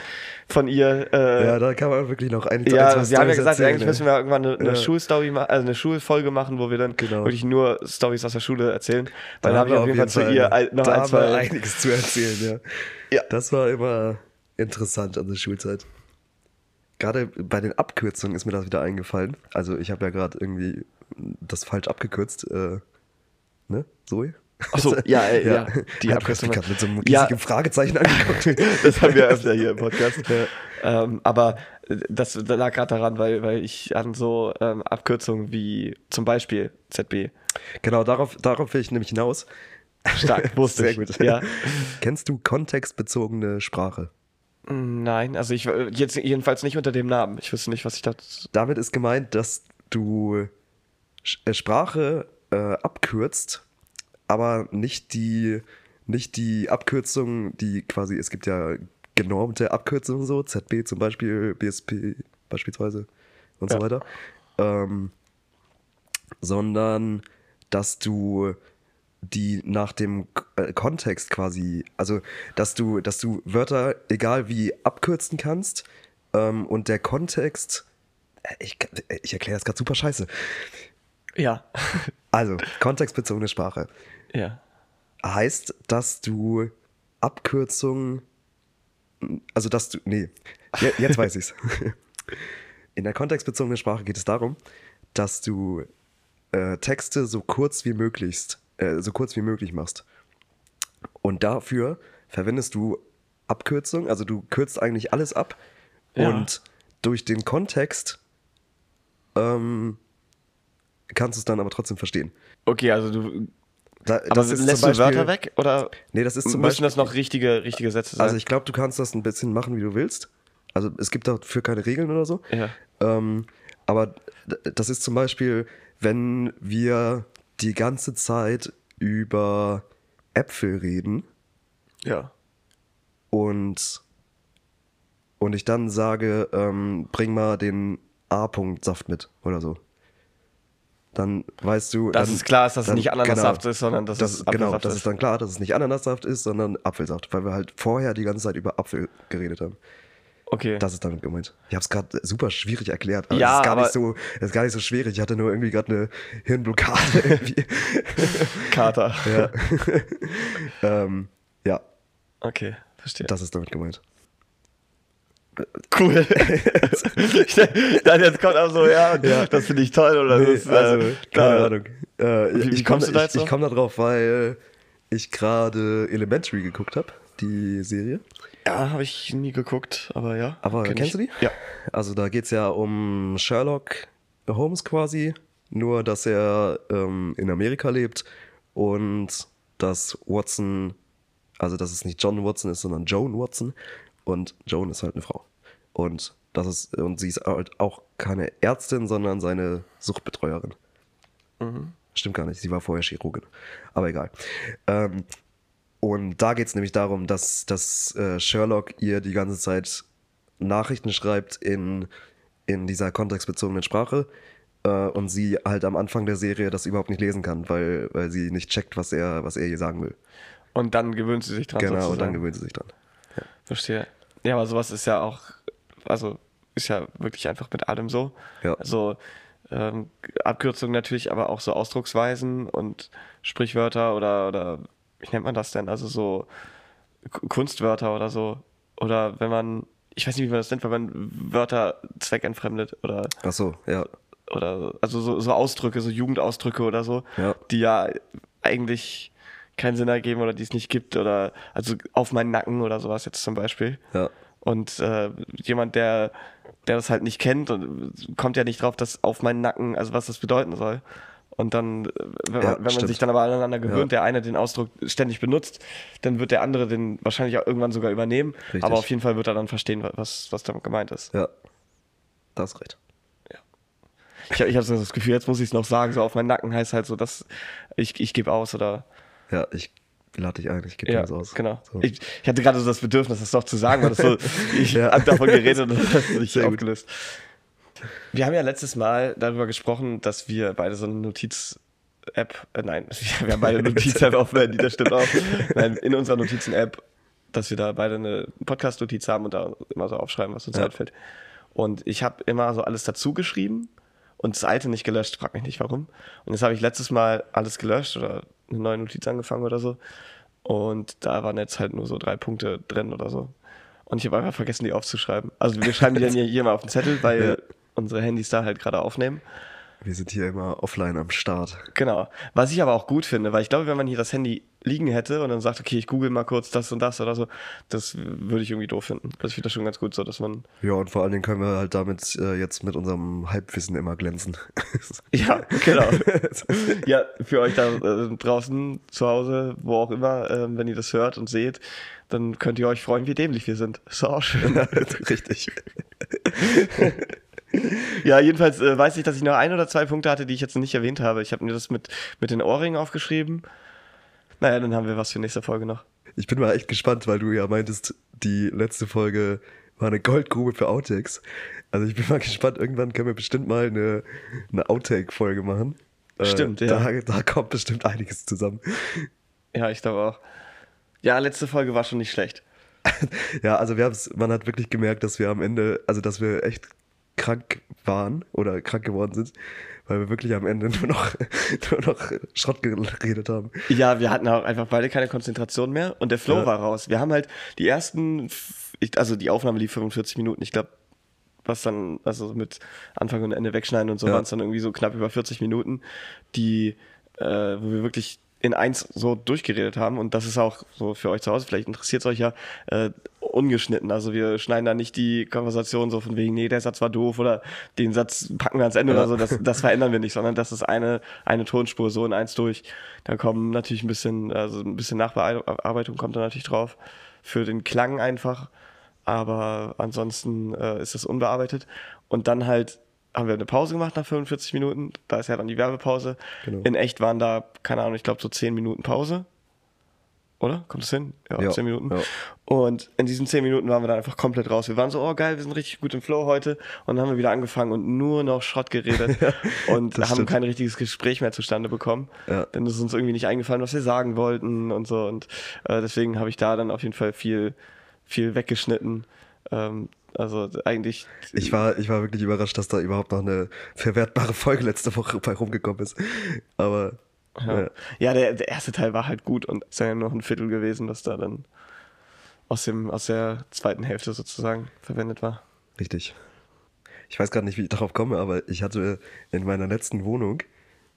von ihr. Äh, Ja, da kann man wirklich noch ein, Ja, ein, zwei wir haben ja gesagt, erzählen, eigentlich ne? müssen wir irgendwann eine, eine Ja. Schulstory machen, also eine Schulfolge machen, wo wir dann Genau. wirklich nur Stories aus der Schule erzählen. Weil Da dann habe ich auf jeden Fall zu ihr ein- noch ein, zwei. einiges zu erzählen, ja. Ja. Das war immer interessant an der Schulzeit. Gerade bei den Abkürzungen ist mir das wieder eingefallen. Also ich habe ja gerade irgendwie das falsch abgekürzt. Äh, ne, Zoe? Ach so, ja, äh, ja, die Die Abkürzung. Abkürzung mit so einem Ja. riesigen Fragezeichen angeguckt. das haben wir öfter hier im Podcast. ähm, aber äh, das lag gerade daran, weil, weil ich an so ähm, Abkürzungen wie zum Beispiel ZB genau, darauf, darauf will ich nämlich hinaus. stark wusste. Sehr ich. gut. Ja. Kennst du kontextbezogene Sprache? Nein, also ich äh, jetzt jedenfalls nicht unter dem Namen. Ich wüsste nicht, was ich da. Damit ist gemeint, dass du Sprache äh, abkürzt, aber nicht die, nicht die Abkürzung, die quasi, es gibt ja genormte Abkürzungen so, ZB zum Beispiel, BSP beispielsweise und Ja. so weiter, ähm, sondern dass du die nach dem äh, Kontext quasi, also dass du, dass du Wörter egal wie abkürzen kannst ähm, und der Kontext, äh, ich, ich erkläre das gerade super scheiße. Ja. Also, kontextbezogene Sprache. ja. heißt, dass du Abkürzungen, also dass du, nee, je- jetzt weiß ich's. In der kontextbezogenen Sprache geht es darum, dass du äh, Texte so kurz wie möglichst, äh, so kurz wie möglich machst. Und dafür verwendest du Abkürzungen, also du kürzt eigentlich alles ab Ja. und durch den Kontext ähm, kannst du es dann aber trotzdem verstehen. Okay, also du. Da, Aber das ist lässt zum du Wörter Beispiel- weg? Oder Nee, das ist zum müssen Beispiel, das noch richtige, richtige Sätze sein? also ich glaube, du kannst das ein bisschen machen, wie du willst. Also es gibt dafür keine Regeln oder so. Ja. Ähm, aber das ist zum Beispiel, wenn wir die ganze Zeit über Äpfel reden ja. und, und ich dann sage, ähm, bring mal den A-Punkt-Saft mit oder so. Dann weißt du. Dass dann, es klar ist, dass es dann- nicht Ananassaft ist, sondern dass es Genau, Apfelsaft das ist. dann klar, dass es nicht Ananassaft ist, sondern Apfelsaft, weil wir halt vorher die ganze Zeit über Apfel geredet haben. Okay. Das ist damit gemeint. Ich habe es gerade super schwierig erklärt, aber Ja, es ist gar nicht so, es ist gar nicht so schwierig. Ich hatte nur irgendwie gerade eine Hirnblockade irgendwie. Kater. ja. ähm, ja, Okay, verstehe. das ist damit gemeint. Cool. Dann jetzt kommt auch so, ja, das finde ich toll oder Nee, das, äh, also, keine da- Ahnung. Äh, Wie- ich komm, du da ich, ich komme da drauf, weil ich gerade Elementary geguckt habe, die Serie. Ja, habe ich nie geguckt, aber ja. Aber kenn kennst ich. du die? Ja. Also da geht es ja um Sherlock Holmes quasi, nur dass er ähm, in Amerika lebt und dass Watson, also dass es nicht John Watson ist, sondern Joan Watson und Joan ist halt eine Frau. Und das ist, und sie ist halt auch keine Ärztin, sondern seine Suchtbetreuerin. Stimmt gar nicht, sie war vorher Chirurgin. Aber egal. Ähm, und da geht es nämlich darum, dass, dass äh, Sherlock ihr die ganze Zeit Nachrichten schreibt in, in dieser kontextbezogenen Sprache äh, und sie halt am Anfang der Serie das überhaupt nicht lesen kann, weil, weil sie nicht checkt, was er, was er ihr sagen will. Und dann gewöhnt sie sich dran. genau, und dann sozusagen. gewöhnt sie sich dran. Verstehe. Ja, aber sowas ist ja auch, also ist ja wirklich einfach mit allem so. Ja. Also ähm, Abkürzungen natürlich, aber auch so Ausdrucksweisen und Sprichwörter oder, oder wie nennt man das denn? Also so K- Kunstwörter oder so. Oder wenn man, ich weiß nicht, wie man das nennt, wenn man Wörter zweckentfremdet oder Ach so, ja. oder also so, so Ausdrücke, so Jugendausdrücke oder so, Ja. die ja eigentlich keinen Sinn ergeben oder die es nicht gibt oder also auf meinen Nacken oder sowas jetzt zum Beispiel. Ja. Und äh, jemand, der, der das halt nicht kennt und kommt ja nicht drauf, dass auf meinen Nacken, also was das bedeuten soll. Und dann, äh, wenn, man, Ja, wenn man sich dann aber aneinander gewöhnt, Ja. der eine den Ausdruck ständig benutzt, dann wird der andere den wahrscheinlich auch irgendwann sogar übernehmen. Richtig. Aber auf jeden Fall wird er dann verstehen, was, was damit gemeint ist. Ja. Das ist recht. Ich, hab- ich habe so das Gefühl, jetzt muss ich es noch sagen, so auf meinen Nacken heißt halt so, dass ich, ich gebe aus oder Ja, ich lade dich ein, ich gebe dir ja, das aus. genau. So. Ich, ich hatte gerade so das Bedürfnis, das doch zu sagen, weil das so, ich Ja. habe davon geredet und das ist nicht Sehr gut. aufgelöst. Wir haben ja letztes Mal darüber gesprochen, dass wir beide so eine Notiz-App, äh, nein, wir haben beide Notiz-App auf Handy, das stimmt auch. Nein, in unserer Notizen-App, dass wir da beide eine Podcast-Notiz haben und da immer so aufschreiben, was uns Ja. einfällt. Und ich habe immer so alles dazu geschrieben und das alte nicht gelöscht, frag mich nicht warum. Und jetzt habe ich letztes Mal alles gelöscht oder eine neue Notiz angefangen oder so. Und da waren jetzt halt nur so drei Punkte drin oder so. Und ich habe einfach vergessen, die aufzuschreiben. Also wir schreiben die dann hier, hier mal auf den Zettel, weil unsere Handys da halt gerade aufnehmen. Wir sind hier immer offline am Start. Genau. Was ich aber auch gut finde, weil ich glaube, wenn man hier das Handy liegen hätte und dann sagt, okay, ich google mal kurz das und das oder so, das würde ich irgendwie doof finden. Ich finde das schon ganz gut so, dass man, Ja, und vor allen Dingen können wir halt damit äh, jetzt mit unserem Halbwissen immer glänzen. ja, genau. ja, für euch da äh, draußen, zu Hause, wo auch immer, ähm, wenn ihr das hört und seht, dann könnt ihr euch freuen, wie dämlich wir sind. Ist auch schön. Richtig. Ja, jedenfalls äh, weiß ich, dass ich noch ein oder zwei Punkte hatte, die ich jetzt nicht erwähnt habe. Ich habe mir das mit, mit den Ohrringen aufgeschrieben. Naja, dann haben wir was für nächste Folge noch. Ich bin mal echt gespannt, weil du ja meintest, die letzte Folge war eine Goldgrube für Outtakes. Also ich bin mal gespannt, irgendwann können wir bestimmt mal eine, eine Outtake-Folge machen. Äh, Stimmt, ja. Da, da kommt bestimmt einiges zusammen. Ja, ich glaube auch. Ja, letzte Folge war schon nicht schlecht. Ja, also wir man hat wirklich gemerkt, dass wir am Ende, also dass wir echt krank waren oder krank geworden sind, weil wir wirklich am Ende nur noch, nur noch Schrott geredet haben. Ja, wir hatten auch einfach beide keine Konzentration mehr und der Flow Ja. war raus. Wir haben halt die ersten, also die Aufnahme lief 45 Minuten, ich glaube, was dann, also mit Anfang und Ende wegschneiden und so Ja. waren es dann irgendwie so knapp über 40 Minuten, die, äh, wo wir wirklich in eins so durchgeredet haben und das ist auch so für euch zu Hause, vielleicht interessiert es euch ja, äh, ungeschnitten. Also wir schneiden da nicht die Konversation so von wegen, nee, der Satz war doof oder den Satz packen wir ans Ende Ja. oder so, das, das verändern wir nicht, sondern das ist eine, eine Tonspur so in eins durch. Da kommen natürlich ein bisschen, also ein bisschen Nachbearbeitung kommt da natürlich drauf für den Klang einfach, aber ansonsten äh, ist das unbearbeitet. Und dann halt haben wir eine Pause gemacht nach 45 Minuten. Da ist ja dann die Werbepause. Genau. In echt waren da, keine Ahnung, ich glaube so 10 Minuten Pause. Oder? Kommt das hin? Ja, Ja, 10 Minuten. ja. Und in diesen 10 Minuten waren wir dann einfach komplett raus. Wir waren so, oh geil, wir sind richtig gut im Flow heute. Und dann haben wir wieder angefangen und nur noch Schrott geredet. und haben stimmt. kein richtiges Gespräch mehr zustande bekommen. Ja. Denn es ist uns irgendwie nicht eingefallen, was wir sagen wollten und so. Und äh, deswegen habe ich da dann auf jeden Fall viel, viel weggeschnitten. Ähm, also eigentlich. Ich war, ich war wirklich überrascht, dass da überhaupt noch eine verwertbare Folge letzte Woche bei rumgekommen ist. Aber Ja, ja. der, der erste Teil war halt gut und es ist ja noch ein Viertel gewesen, was da dann aus, dem, aus der zweiten Hälfte sozusagen verwendet war. richtig. Ich weiß gerade nicht, wie ich darauf komme, aber ich hatte in meiner letzten Wohnung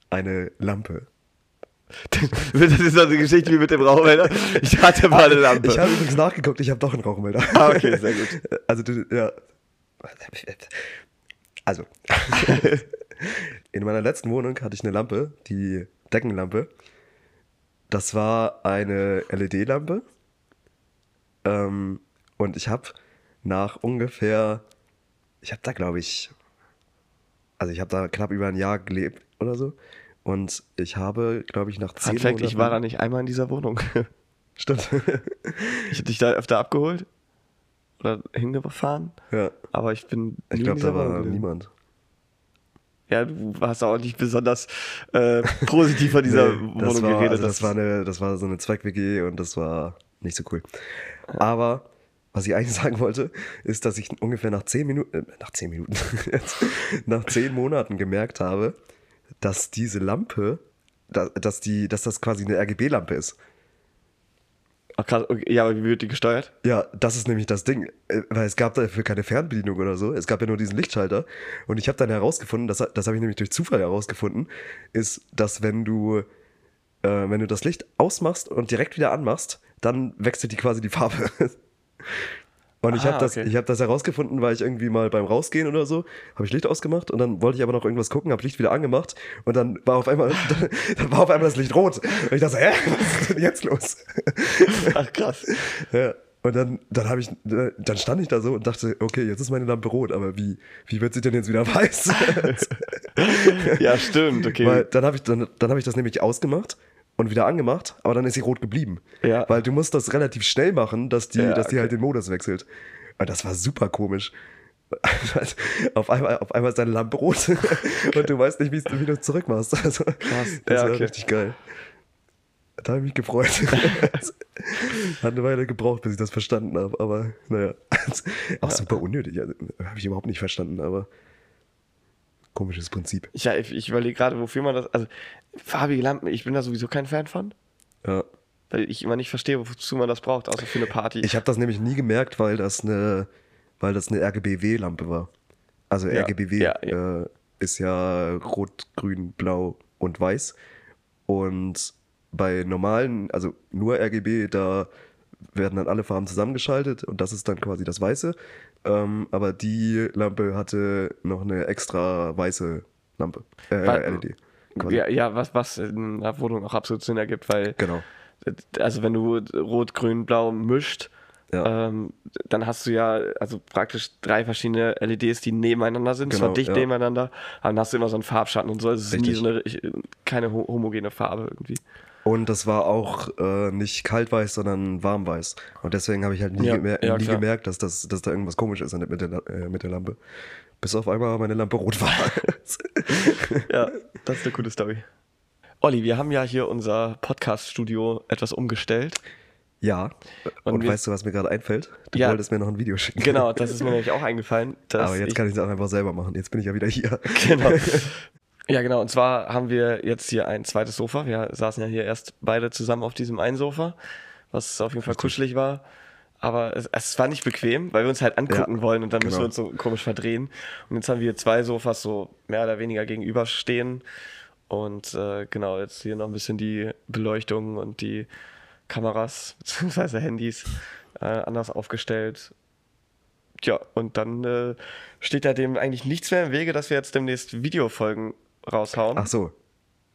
eine Lampe. Das ist also eine Geschichte wie mit dem Rauchmelder. Ich hatte mal eine Lampe. Ich habe übrigens nachgeguckt, ich habe doch einen Rauchmelder. Ah, okay, sehr gut. Also, du, ja. Also. In meiner letzten Wohnung hatte ich eine Lampe, die Deckenlampe. Das war eine LED-Lampe. Ähm, und ich habe nach ungefähr, ich habe da glaube ich, also ich habe da knapp über ein Jahr gelebt oder so. Und ich habe, glaube ich, nach zehn Fact, ich war da nicht einmal in dieser Wohnung. Stimmt. Ich hätte dich da öfter abgeholt oder hingefahren, ja. aber ich bin. Ich glaube, da war gewesen. niemand. Ja, du warst auch nicht besonders äh, positiv von dieser Nee, Wohnung das war, geredet. Also das, war eine, das war so eine Zweck-WG und das war nicht so cool. Aber was ich eigentlich sagen wollte, ist, dass ich ungefähr nach zehn Minuten, äh, nach zehn Minuten, jetzt, nach zehn Monaten gemerkt habe, dass diese Lampe, da, dass, die, dass das quasi eine RGB-Lampe ist. Ach, krass, okay, ja, aber wie wird die gesteuert? Ja, das ist nämlich das Ding, äh, weil es gab dafür keine Fernbedienung oder so. Es gab ja nur diesen Lichtschalter. Und ich habe dann herausgefunden, das, das habe ich nämlich durch Zufall herausgefunden, ist, dass wenn du, äh, wenn du das Licht ausmachst und direkt wieder anmachst, dann wechselt die quasi die Farbe. Und ich Ah, habe das, okay. ich hab das herausgefunden, weil ich irgendwie mal beim Rausgehen oder so, habe ich Licht ausgemacht und dann wollte ich aber noch irgendwas gucken, habe Licht wieder angemacht und dann war auf einmal, dann, dann war auf einmal das Licht rot. Und ich dachte, hä, was ist denn jetzt los? Ach, krass. Ja. Und dann, dann habe ich, dann stand ich da so und dachte, okay, jetzt ist meine Lampe rot, aber wie, wie wird sie denn jetzt wieder weiß? ja, stimmt, okay. Weil dann habe ich, dann, dann habe ich das nämlich ausgemacht und wieder angemacht, aber dann ist sie rot geblieben. Ja. Weil du musst das relativ schnell machen, dass die, Ja, dass die okay. halt den Modus wechselt. Und das war super komisch. auf, einmal, auf einmal ist deine Lampe rot und du weißt nicht, wie du es zurückmachst. Also, Krass. Das Ja, war okay. richtig geil. Da habe ich mich gefreut. Hat eine Weile gebraucht, bis ich das verstanden habe, aber naja. Auch super unnötig. Also, habe ich überhaupt nicht verstanden, aber komisches Prinzip. Ich, ich, überlege gerade, wofür man das. Also, farbige Lampen, ich bin da sowieso kein Fan von, Ja. weil ich immer nicht verstehe, wozu man das braucht, außer für eine Party. Ich habe das nämlich nie gemerkt, weil das eine, weil das eine RGBW-Lampe war. Also Ja, RGBW ja, ja. Äh, ist ja rot, grün, blau und weiß. Und bei normalen, also nur RGB, da werden dann alle Farben zusammengeschaltet und das ist dann quasi das Weiße. Ähm, aber die Lampe hatte noch eine extra weiße Lampe. Äh, Weil- LED. quasi. ja, ja, was, was in einer Wohnung auch absolut Sinn ergibt, weil, Genau. also wenn du Rot, Grün, Blau mischt, Ja. ähm, dann hast du ja also praktisch drei verschiedene LEDs, die nebeneinander sind, zwar Genau, dicht ja. nebeneinander, aber dann hast du immer so einen Farbschatten und so. Es ist nie Richtig. so eine, keine ho- homogene Farbe irgendwie. Und das war auch äh, nicht kaltweiß, sondern warmweiß. Und deswegen habe ich halt nie, Ja, gemer ja, nie gemerkt, dass, das, dass da irgendwas komisch ist mit der, äh, mit der Lampe. Bis auf einmal meine Lampe rot war. Ja, das ist eine coole Story. Olli, wir haben ja hier unser Podcast-Studio etwas umgestellt. Ja. Und, Und wir- weißt du, was mir gerade einfällt? Du Ja. wolltest mir noch ein Video schicken. Genau, das ist mir nämlich auch eingefallen. Aber jetzt ich, kann ich es auch einfach selber machen. Jetzt bin ich ja wieder hier. Genau. Ja, genau. Und zwar haben wir jetzt hier ein zweites Sofa. Wir saßen ja hier erst beide zusammen auf diesem einen Sofa, was auf jeden Fall kuschelig war. Aber es, es war nicht bequem, weil wir uns halt angucken Ja, wollen und dann müssen genau. wir uns so komisch verdrehen. Und jetzt haben wir zwei Sofas so mehr oder weniger gegenüberstehen. Und äh, genau, jetzt hier noch ein bisschen die Beleuchtung und die Kameras bzw. Handys äh, anders aufgestellt. Ja, und dann äh, steht da dem eigentlich nichts mehr im Wege, dass wir jetzt demnächst Videofolgen raushauen. Ach so.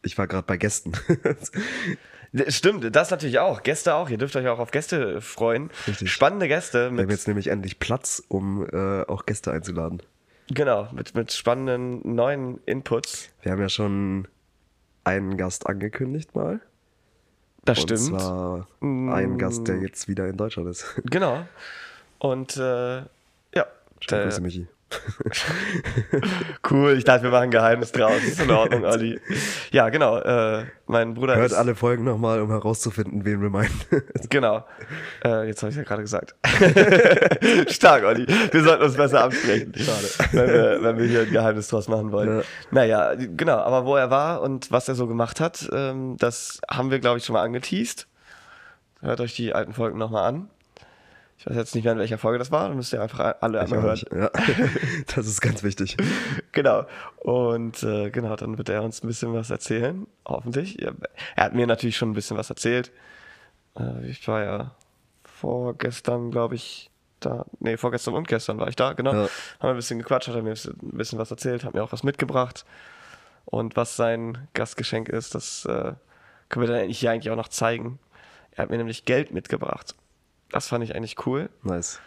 Ich war gerade bei Gästen. Stimmt, das natürlich auch. Gäste auch. Ihr dürft euch auch auf Gäste freuen. Richtig. Spannende Gäste Wir haben jetzt nämlich endlich Platz, um äh, auch Gäste einzuladen. genau, mit, mit spannenden neuen Inputs. Wir haben ja schon einen Gast angekündigt mal. Das Und stimmt. zwar ein Gast, der jetzt wieder in Deutschland ist. Genau. Und äh, ja. Schöne Grüße, Michi. Cool, ich dachte, wir machen ein Geheimnis draus. Ist in Ordnung, Olli. Ja, genau. Äh, mein Bruder Hört ist. alle Folgen nochmal, um herauszufinden, wen wir meinen. Genau. Äh, jetzt habe ich ja gerade gesagt. Stark, Olli. Wir sollten uns besser absprechen. Schade. Wenn wir, wenn wir hier ein Geheimnis draus machen wollen. Ja. Naja, genau. Aber wo er war und was er so gemacht hat, ähm, das haben wir, glaube ich, schon mal angeteased. Hört euch die alten Folgen nochmal an. Ich weiß jetzt nicht mehr, in welcher Folge das war. Dann müsst ihr einfach alle Ich einmal hören. Ja. Das ist ganz wichtig. Genau. Und äh, genau, dann wird er uns ein bisschen was erzählen, hoffentlich. Er hat mir natürlich schon ein bisschen was erzählt. Äh, ich war ja vorgestern, glaube ich, da. Nee, vorgestern und gestern war ich da, genau. Ja. Haben wir ein bisschen gequatscht, hat er mir ein bisschen was erzählt, hat mir auch was mitgebracht. Und was sein Gastgeschenk ist, das äh, können wir dann hier eigentlich auch noch zeigen. Er hat mir nämlich Geld mitgebracht. Das fand ich eigentlich cool. Nice.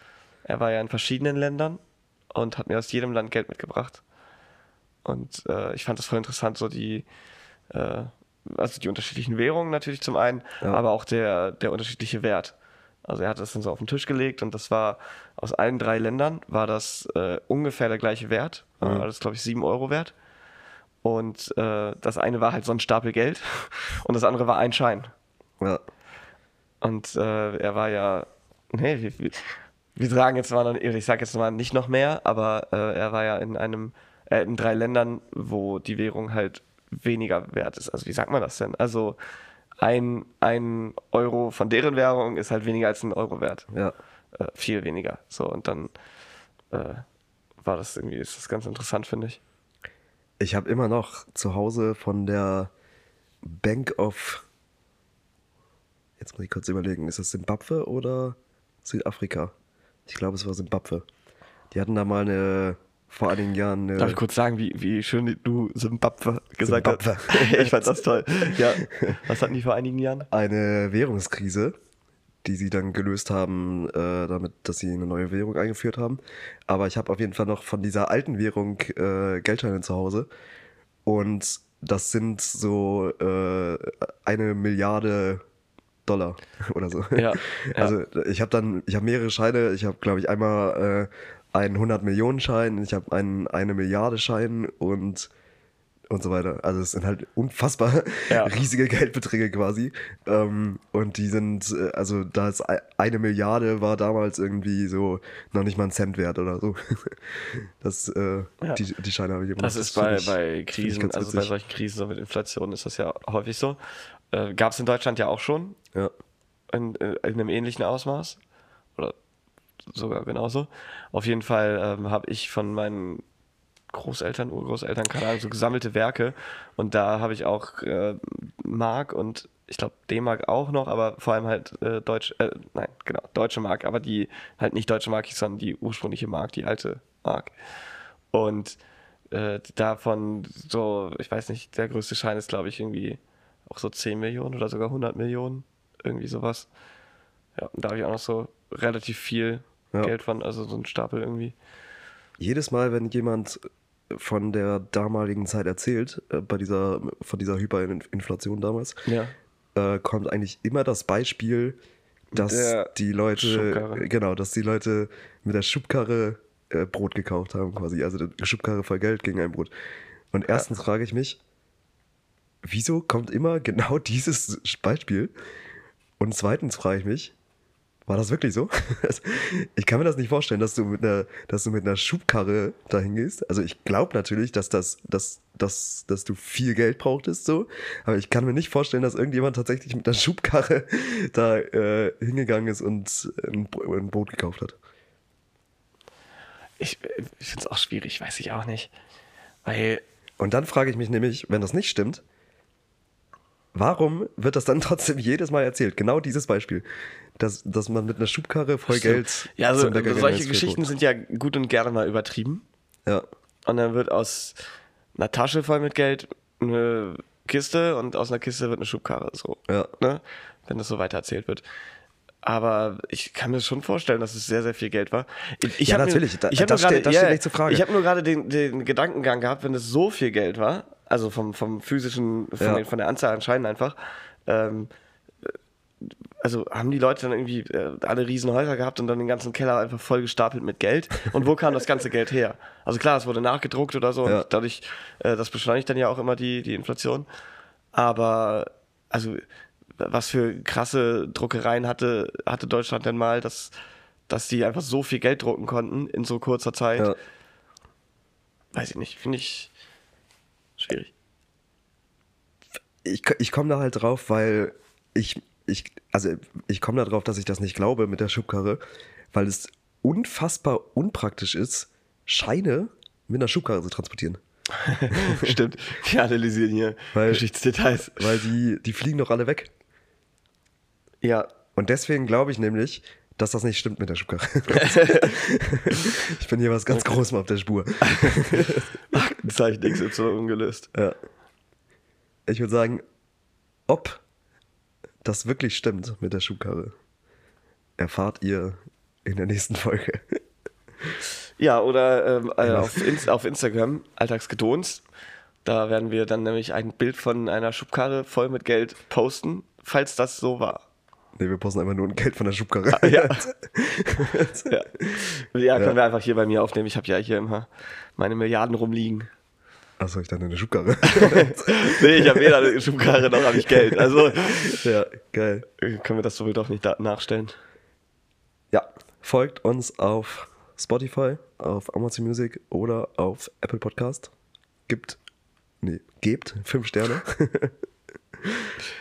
Er war ja in verschiedenen Ländern und hat mir aus jedem Land Geld mitgebracht. Und äh, ich fand das voll interessant, so die, äh, also die unterschiedlichen Währungen natürlich zum einen, Ja. aber auch der, der unterschiedliche Wert. Also er hat das dann so auf den Tisch gelegt und das war aus allen drei Ländern war das äh, ungefähr der gleiche Wert. War Mhm. alles, glaube ich, 7 Euro wert. Und äh, das eine war halt so ein Stapel Geld und das andere war ein Schein. Ja. Und äh, er war ja, nee, wir, wir, sagen jetzt mal, ich sage jetzt mal nicht noch mehr, aber äh, er war ja in einem, äh, in drei Ländern, wo die Währung halt weniger wert ist. Also wie sagt man das denn? Also ein, ein Euro von deren Währung ist halt weniger als ein Euro wert. Ja. Äh, viel weniger. So, und dann äh, war das irgendwie, ist das ganz interessant, finde ich. Ich habe immer noch zu Hause von der Bank of. Jetzt muss ich kurz überlegen, ist das Simbabwe oder Südafrika? Ich glaube, es war Simbabwe. Die hatten da mal eine, vor einigen Jahren eine. Darf ich kurz sagen, wie, wie schön du Simbabwe gesagt Simbabwe. hast? ich fand das toll. Ja. Was hatten die vor einigen Jahren? eine Währungskrise, die sie dann gelöst haben, äh, damit, dass sie eine neue Währung eingeführt haben. Aber ich habe auf jeden Fall noch von dieser alten Währung äh, Geldscheine zu Hause. Und das sind so äh, eine Milliarde Dollar oder so. Ja, ja. Also ich habe dann, ich habe mehrere Scheine. Ich habe, glaube ich, einmal äh, einen 100 Millionen Schein, ich habe einen eine Milliarde Schein und und so weiter. Also es sind halt unfassbar Ja. riesige Geldbeträge quasi. Ähm, und die sind, äh, also da ist ei- eine Milliarde war damals irgendwie so noch nicht mal ein Cent wert oder so. Das, äh, Ja. die, die Scheine habe ich immer Das ist bei, ich- bei Krisen, also bei solchen Krisen, so mit Inflation ist das ja häufig so. Äh, Gab es in Deutschland ja auch schon Ja. in, äh, in einem ähnlichen Ausmaß. Oder sogar genauso. Auf jeden Fall ähm, habe ich von meinen Großeltern, Urgroßeltern, keine Ahnung, so gesammelte Werke. Und da habe ich auch äh, Mark und ich glaube D-Mark auch noch, aber vor allem halt äh, Deutsch, äh, nein, genau, deutsche Mark, aber die halt nicht deutsche Mark, sondern die ursprüngliche Mark, die alte Mark. Und äh, davon so, ich weiß nicht, der größte Schein ist, glaube ich, irgendwie auch so 10 Millionen oder sogar 100 Millionen, irgendwie sowas. Ja, da habe ich auch noch so relativ viel Ja. Geld von, also so ein Stapel irgendwie. Jedes Mal, wenn jemand von der damaligen Zeit erzählt, äh, bei dieser, von dieser Hyperinflation damals, Ja. äh, kommt eigentlich immer das Beispiel, dass Der die Leute, Schubkarre. genau, dass die Leute mit der Schubkarre äh, Brot gekauft haben, quasi. Also die Schubkarre voll Geld gegen ein Brot. Und erstens frage ich mich, wieso kommt immer genau dieses Beispiel? Und zweitens frage ich mich, War das wirklich so? Ich kann mir das nicht vorstellen, dass du mit einer, dass du mit einer Schubkarre dahin gehst. Also ich glaube natürlich, dass das, dass, dass, dass du viel Geld brauchtest, so. Aber ich kann mir nicht vorstellen, dass irgendjemand tatsächlich mit einer Schubkarre da äh, hingegangen ist und ein, ein Boot gekauft hat. Ich, ich finde es auch schwierig, weiß ich auch nicht. Weil, Und dann frage ich mich nämlich, wenn das nicht stimmt, warum wird das dann trotzdem jedes Mal erzählt? Genau dieses Beispiel. Dass, dass man mit einer Schubkarre voll Geld. ja, also solche Geschichten sind ja gut und gerne mal übertrieben. Ja. Und dann wird aus einer Tasche voll mit Geld eine Kiste und aus einer Kiste wird eine Schubkarre. So. Ja. Ne? Wenn das so weiter erzählt wird. Aber ich kann mir schon vorstellen, dass es sehr, sehr viel Geld war. Ich, Ja, natürlich. Mir, Da- ich nur gerade- habe nur gerade den, den Gedankengang gehabt, wenn es so viel Geld war, also vom, vom physischen, von, Ja. den, von der Anzahl an Scheinen einfach, ähm, also haben die Leute dann irgendwie äh, alle riesen Häuser gehabt und dann den ganzen Keller einfach voll gestapelt mit Geld. Und wo kam das ganze Geld her? Also klar, es wurde nachgedruckt oder so Ja. und dadurch, äh, das beschleunigt dann ja auch immer die, die Inflation. Aber, also, was für krasse Druckereien hatte, hatte Deutschland denn mal, dass, dass die einfach so viel Geld drucken konnten in so kurzer Zeit? ja. Weiß ich nicht, finde ich schwierig. ich, ich komme da halt drauf, weil ich, ich also ich komme da drauf, dass ich das nicht glaube mit der Schubkarre, weil es unfassbar unpraktisch ist, Scheine mit einer Schubkarre zu transportieren. Stimmt, wir analysieren hier Weil- Geschichtsdetails. Weil die, die fliegen doch alle weg. Ja, Und deswegen glaube ich nämlich, dass das nicht stimmt mit der Schubkarre. ich bin hier was ganz Großem auf der Spur. Zeichen XY ungelöst. Ja. Ich würde sagen, ob das wirklich stimmt mit der Schubkarre, erfahrt ihr in der nächsten Folge. Ja, oder ähm, äh, auf, Inst auf Instagram, Alltagsgedons. Da werden wir dann nämlich ein Bild von einer Schubkarre voll mit Geld posten, falls das so war. Ne, wir posten einfach nur ein Geld von der Schubkarre. Ja. ja. ja, können wir einfach hier bei mir aufnehmen. Ich habe ja hier immer meine Milliarden rumliegen. Achso, ich dachte eine Schubkarre. Nee, ich habe weder eine Schubkarre noch habe ich Geld. Also ja, geil. können wir das wohl doch nicht nachstellen. Ja, folgt uns auf Spotify, auf Amazon Music oder auf Apple Podcast. Gibt, nee, gebt fünf Sterne.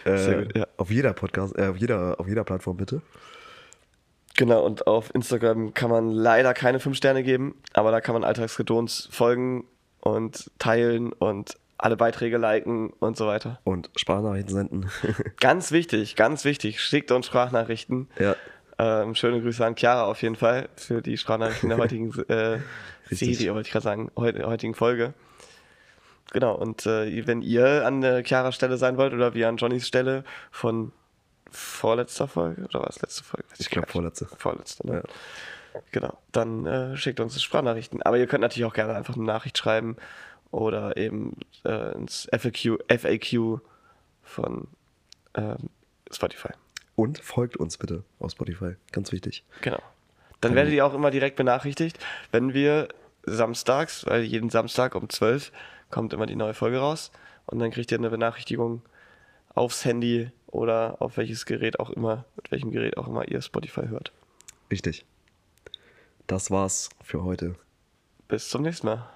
Sehr äh, gut, ja. Auf jeder Podcast, äh, auf jeder, auf jeder Plattform bitte. Genau, und auf Instagram kann man leider keine 5 Sterne geben, aber da kann man Alltagsgedons folgen und teilen und alle Beiträge liken und so weiter. Und Sprachnachrichten senden. Ganz wichtig, ganz wichtig, schickt uns Sprachnachrichten. ja, Ähm, schöne Grüße an Chiara auf jeden Fall für die Sprachnachrichten der heutigen äh. Serie, wollte ich gerade sagen, heu heutigen Folge. Genau, und äh, wenn ihr an der Chiaras Stelle sein wollt oder wir an Johnnys Stelle von vorletzter Folge oder was letzte Folge? Weiß Ich glaub, gar nicht. vorletzte. Vorletzte, ne? Genau, dann äh, schickt uns Sprachnachrichten. Aber ihr könnt natürlich auch gerne einfach eine Nachricht schreiben oder eben äh, ins FAQ, FAQ von ähm, Spotify. Und folgt uns bitte auf Spotify. Ganz wichtig. Genau. Dann werdet ihr auch immer direkt benachrichtigt, wenn wir samstags, weil jeden Samstag um 12 kommt immer die neue Folge raus und dann kriegt ihr eine Benachrichtigung aufs Handy oder auf welches Gerät auch immer, mit welchem Gerät auch immer ihr Spotify hört. Richtig. Das war's für heute. Bis zum nächsten Mal.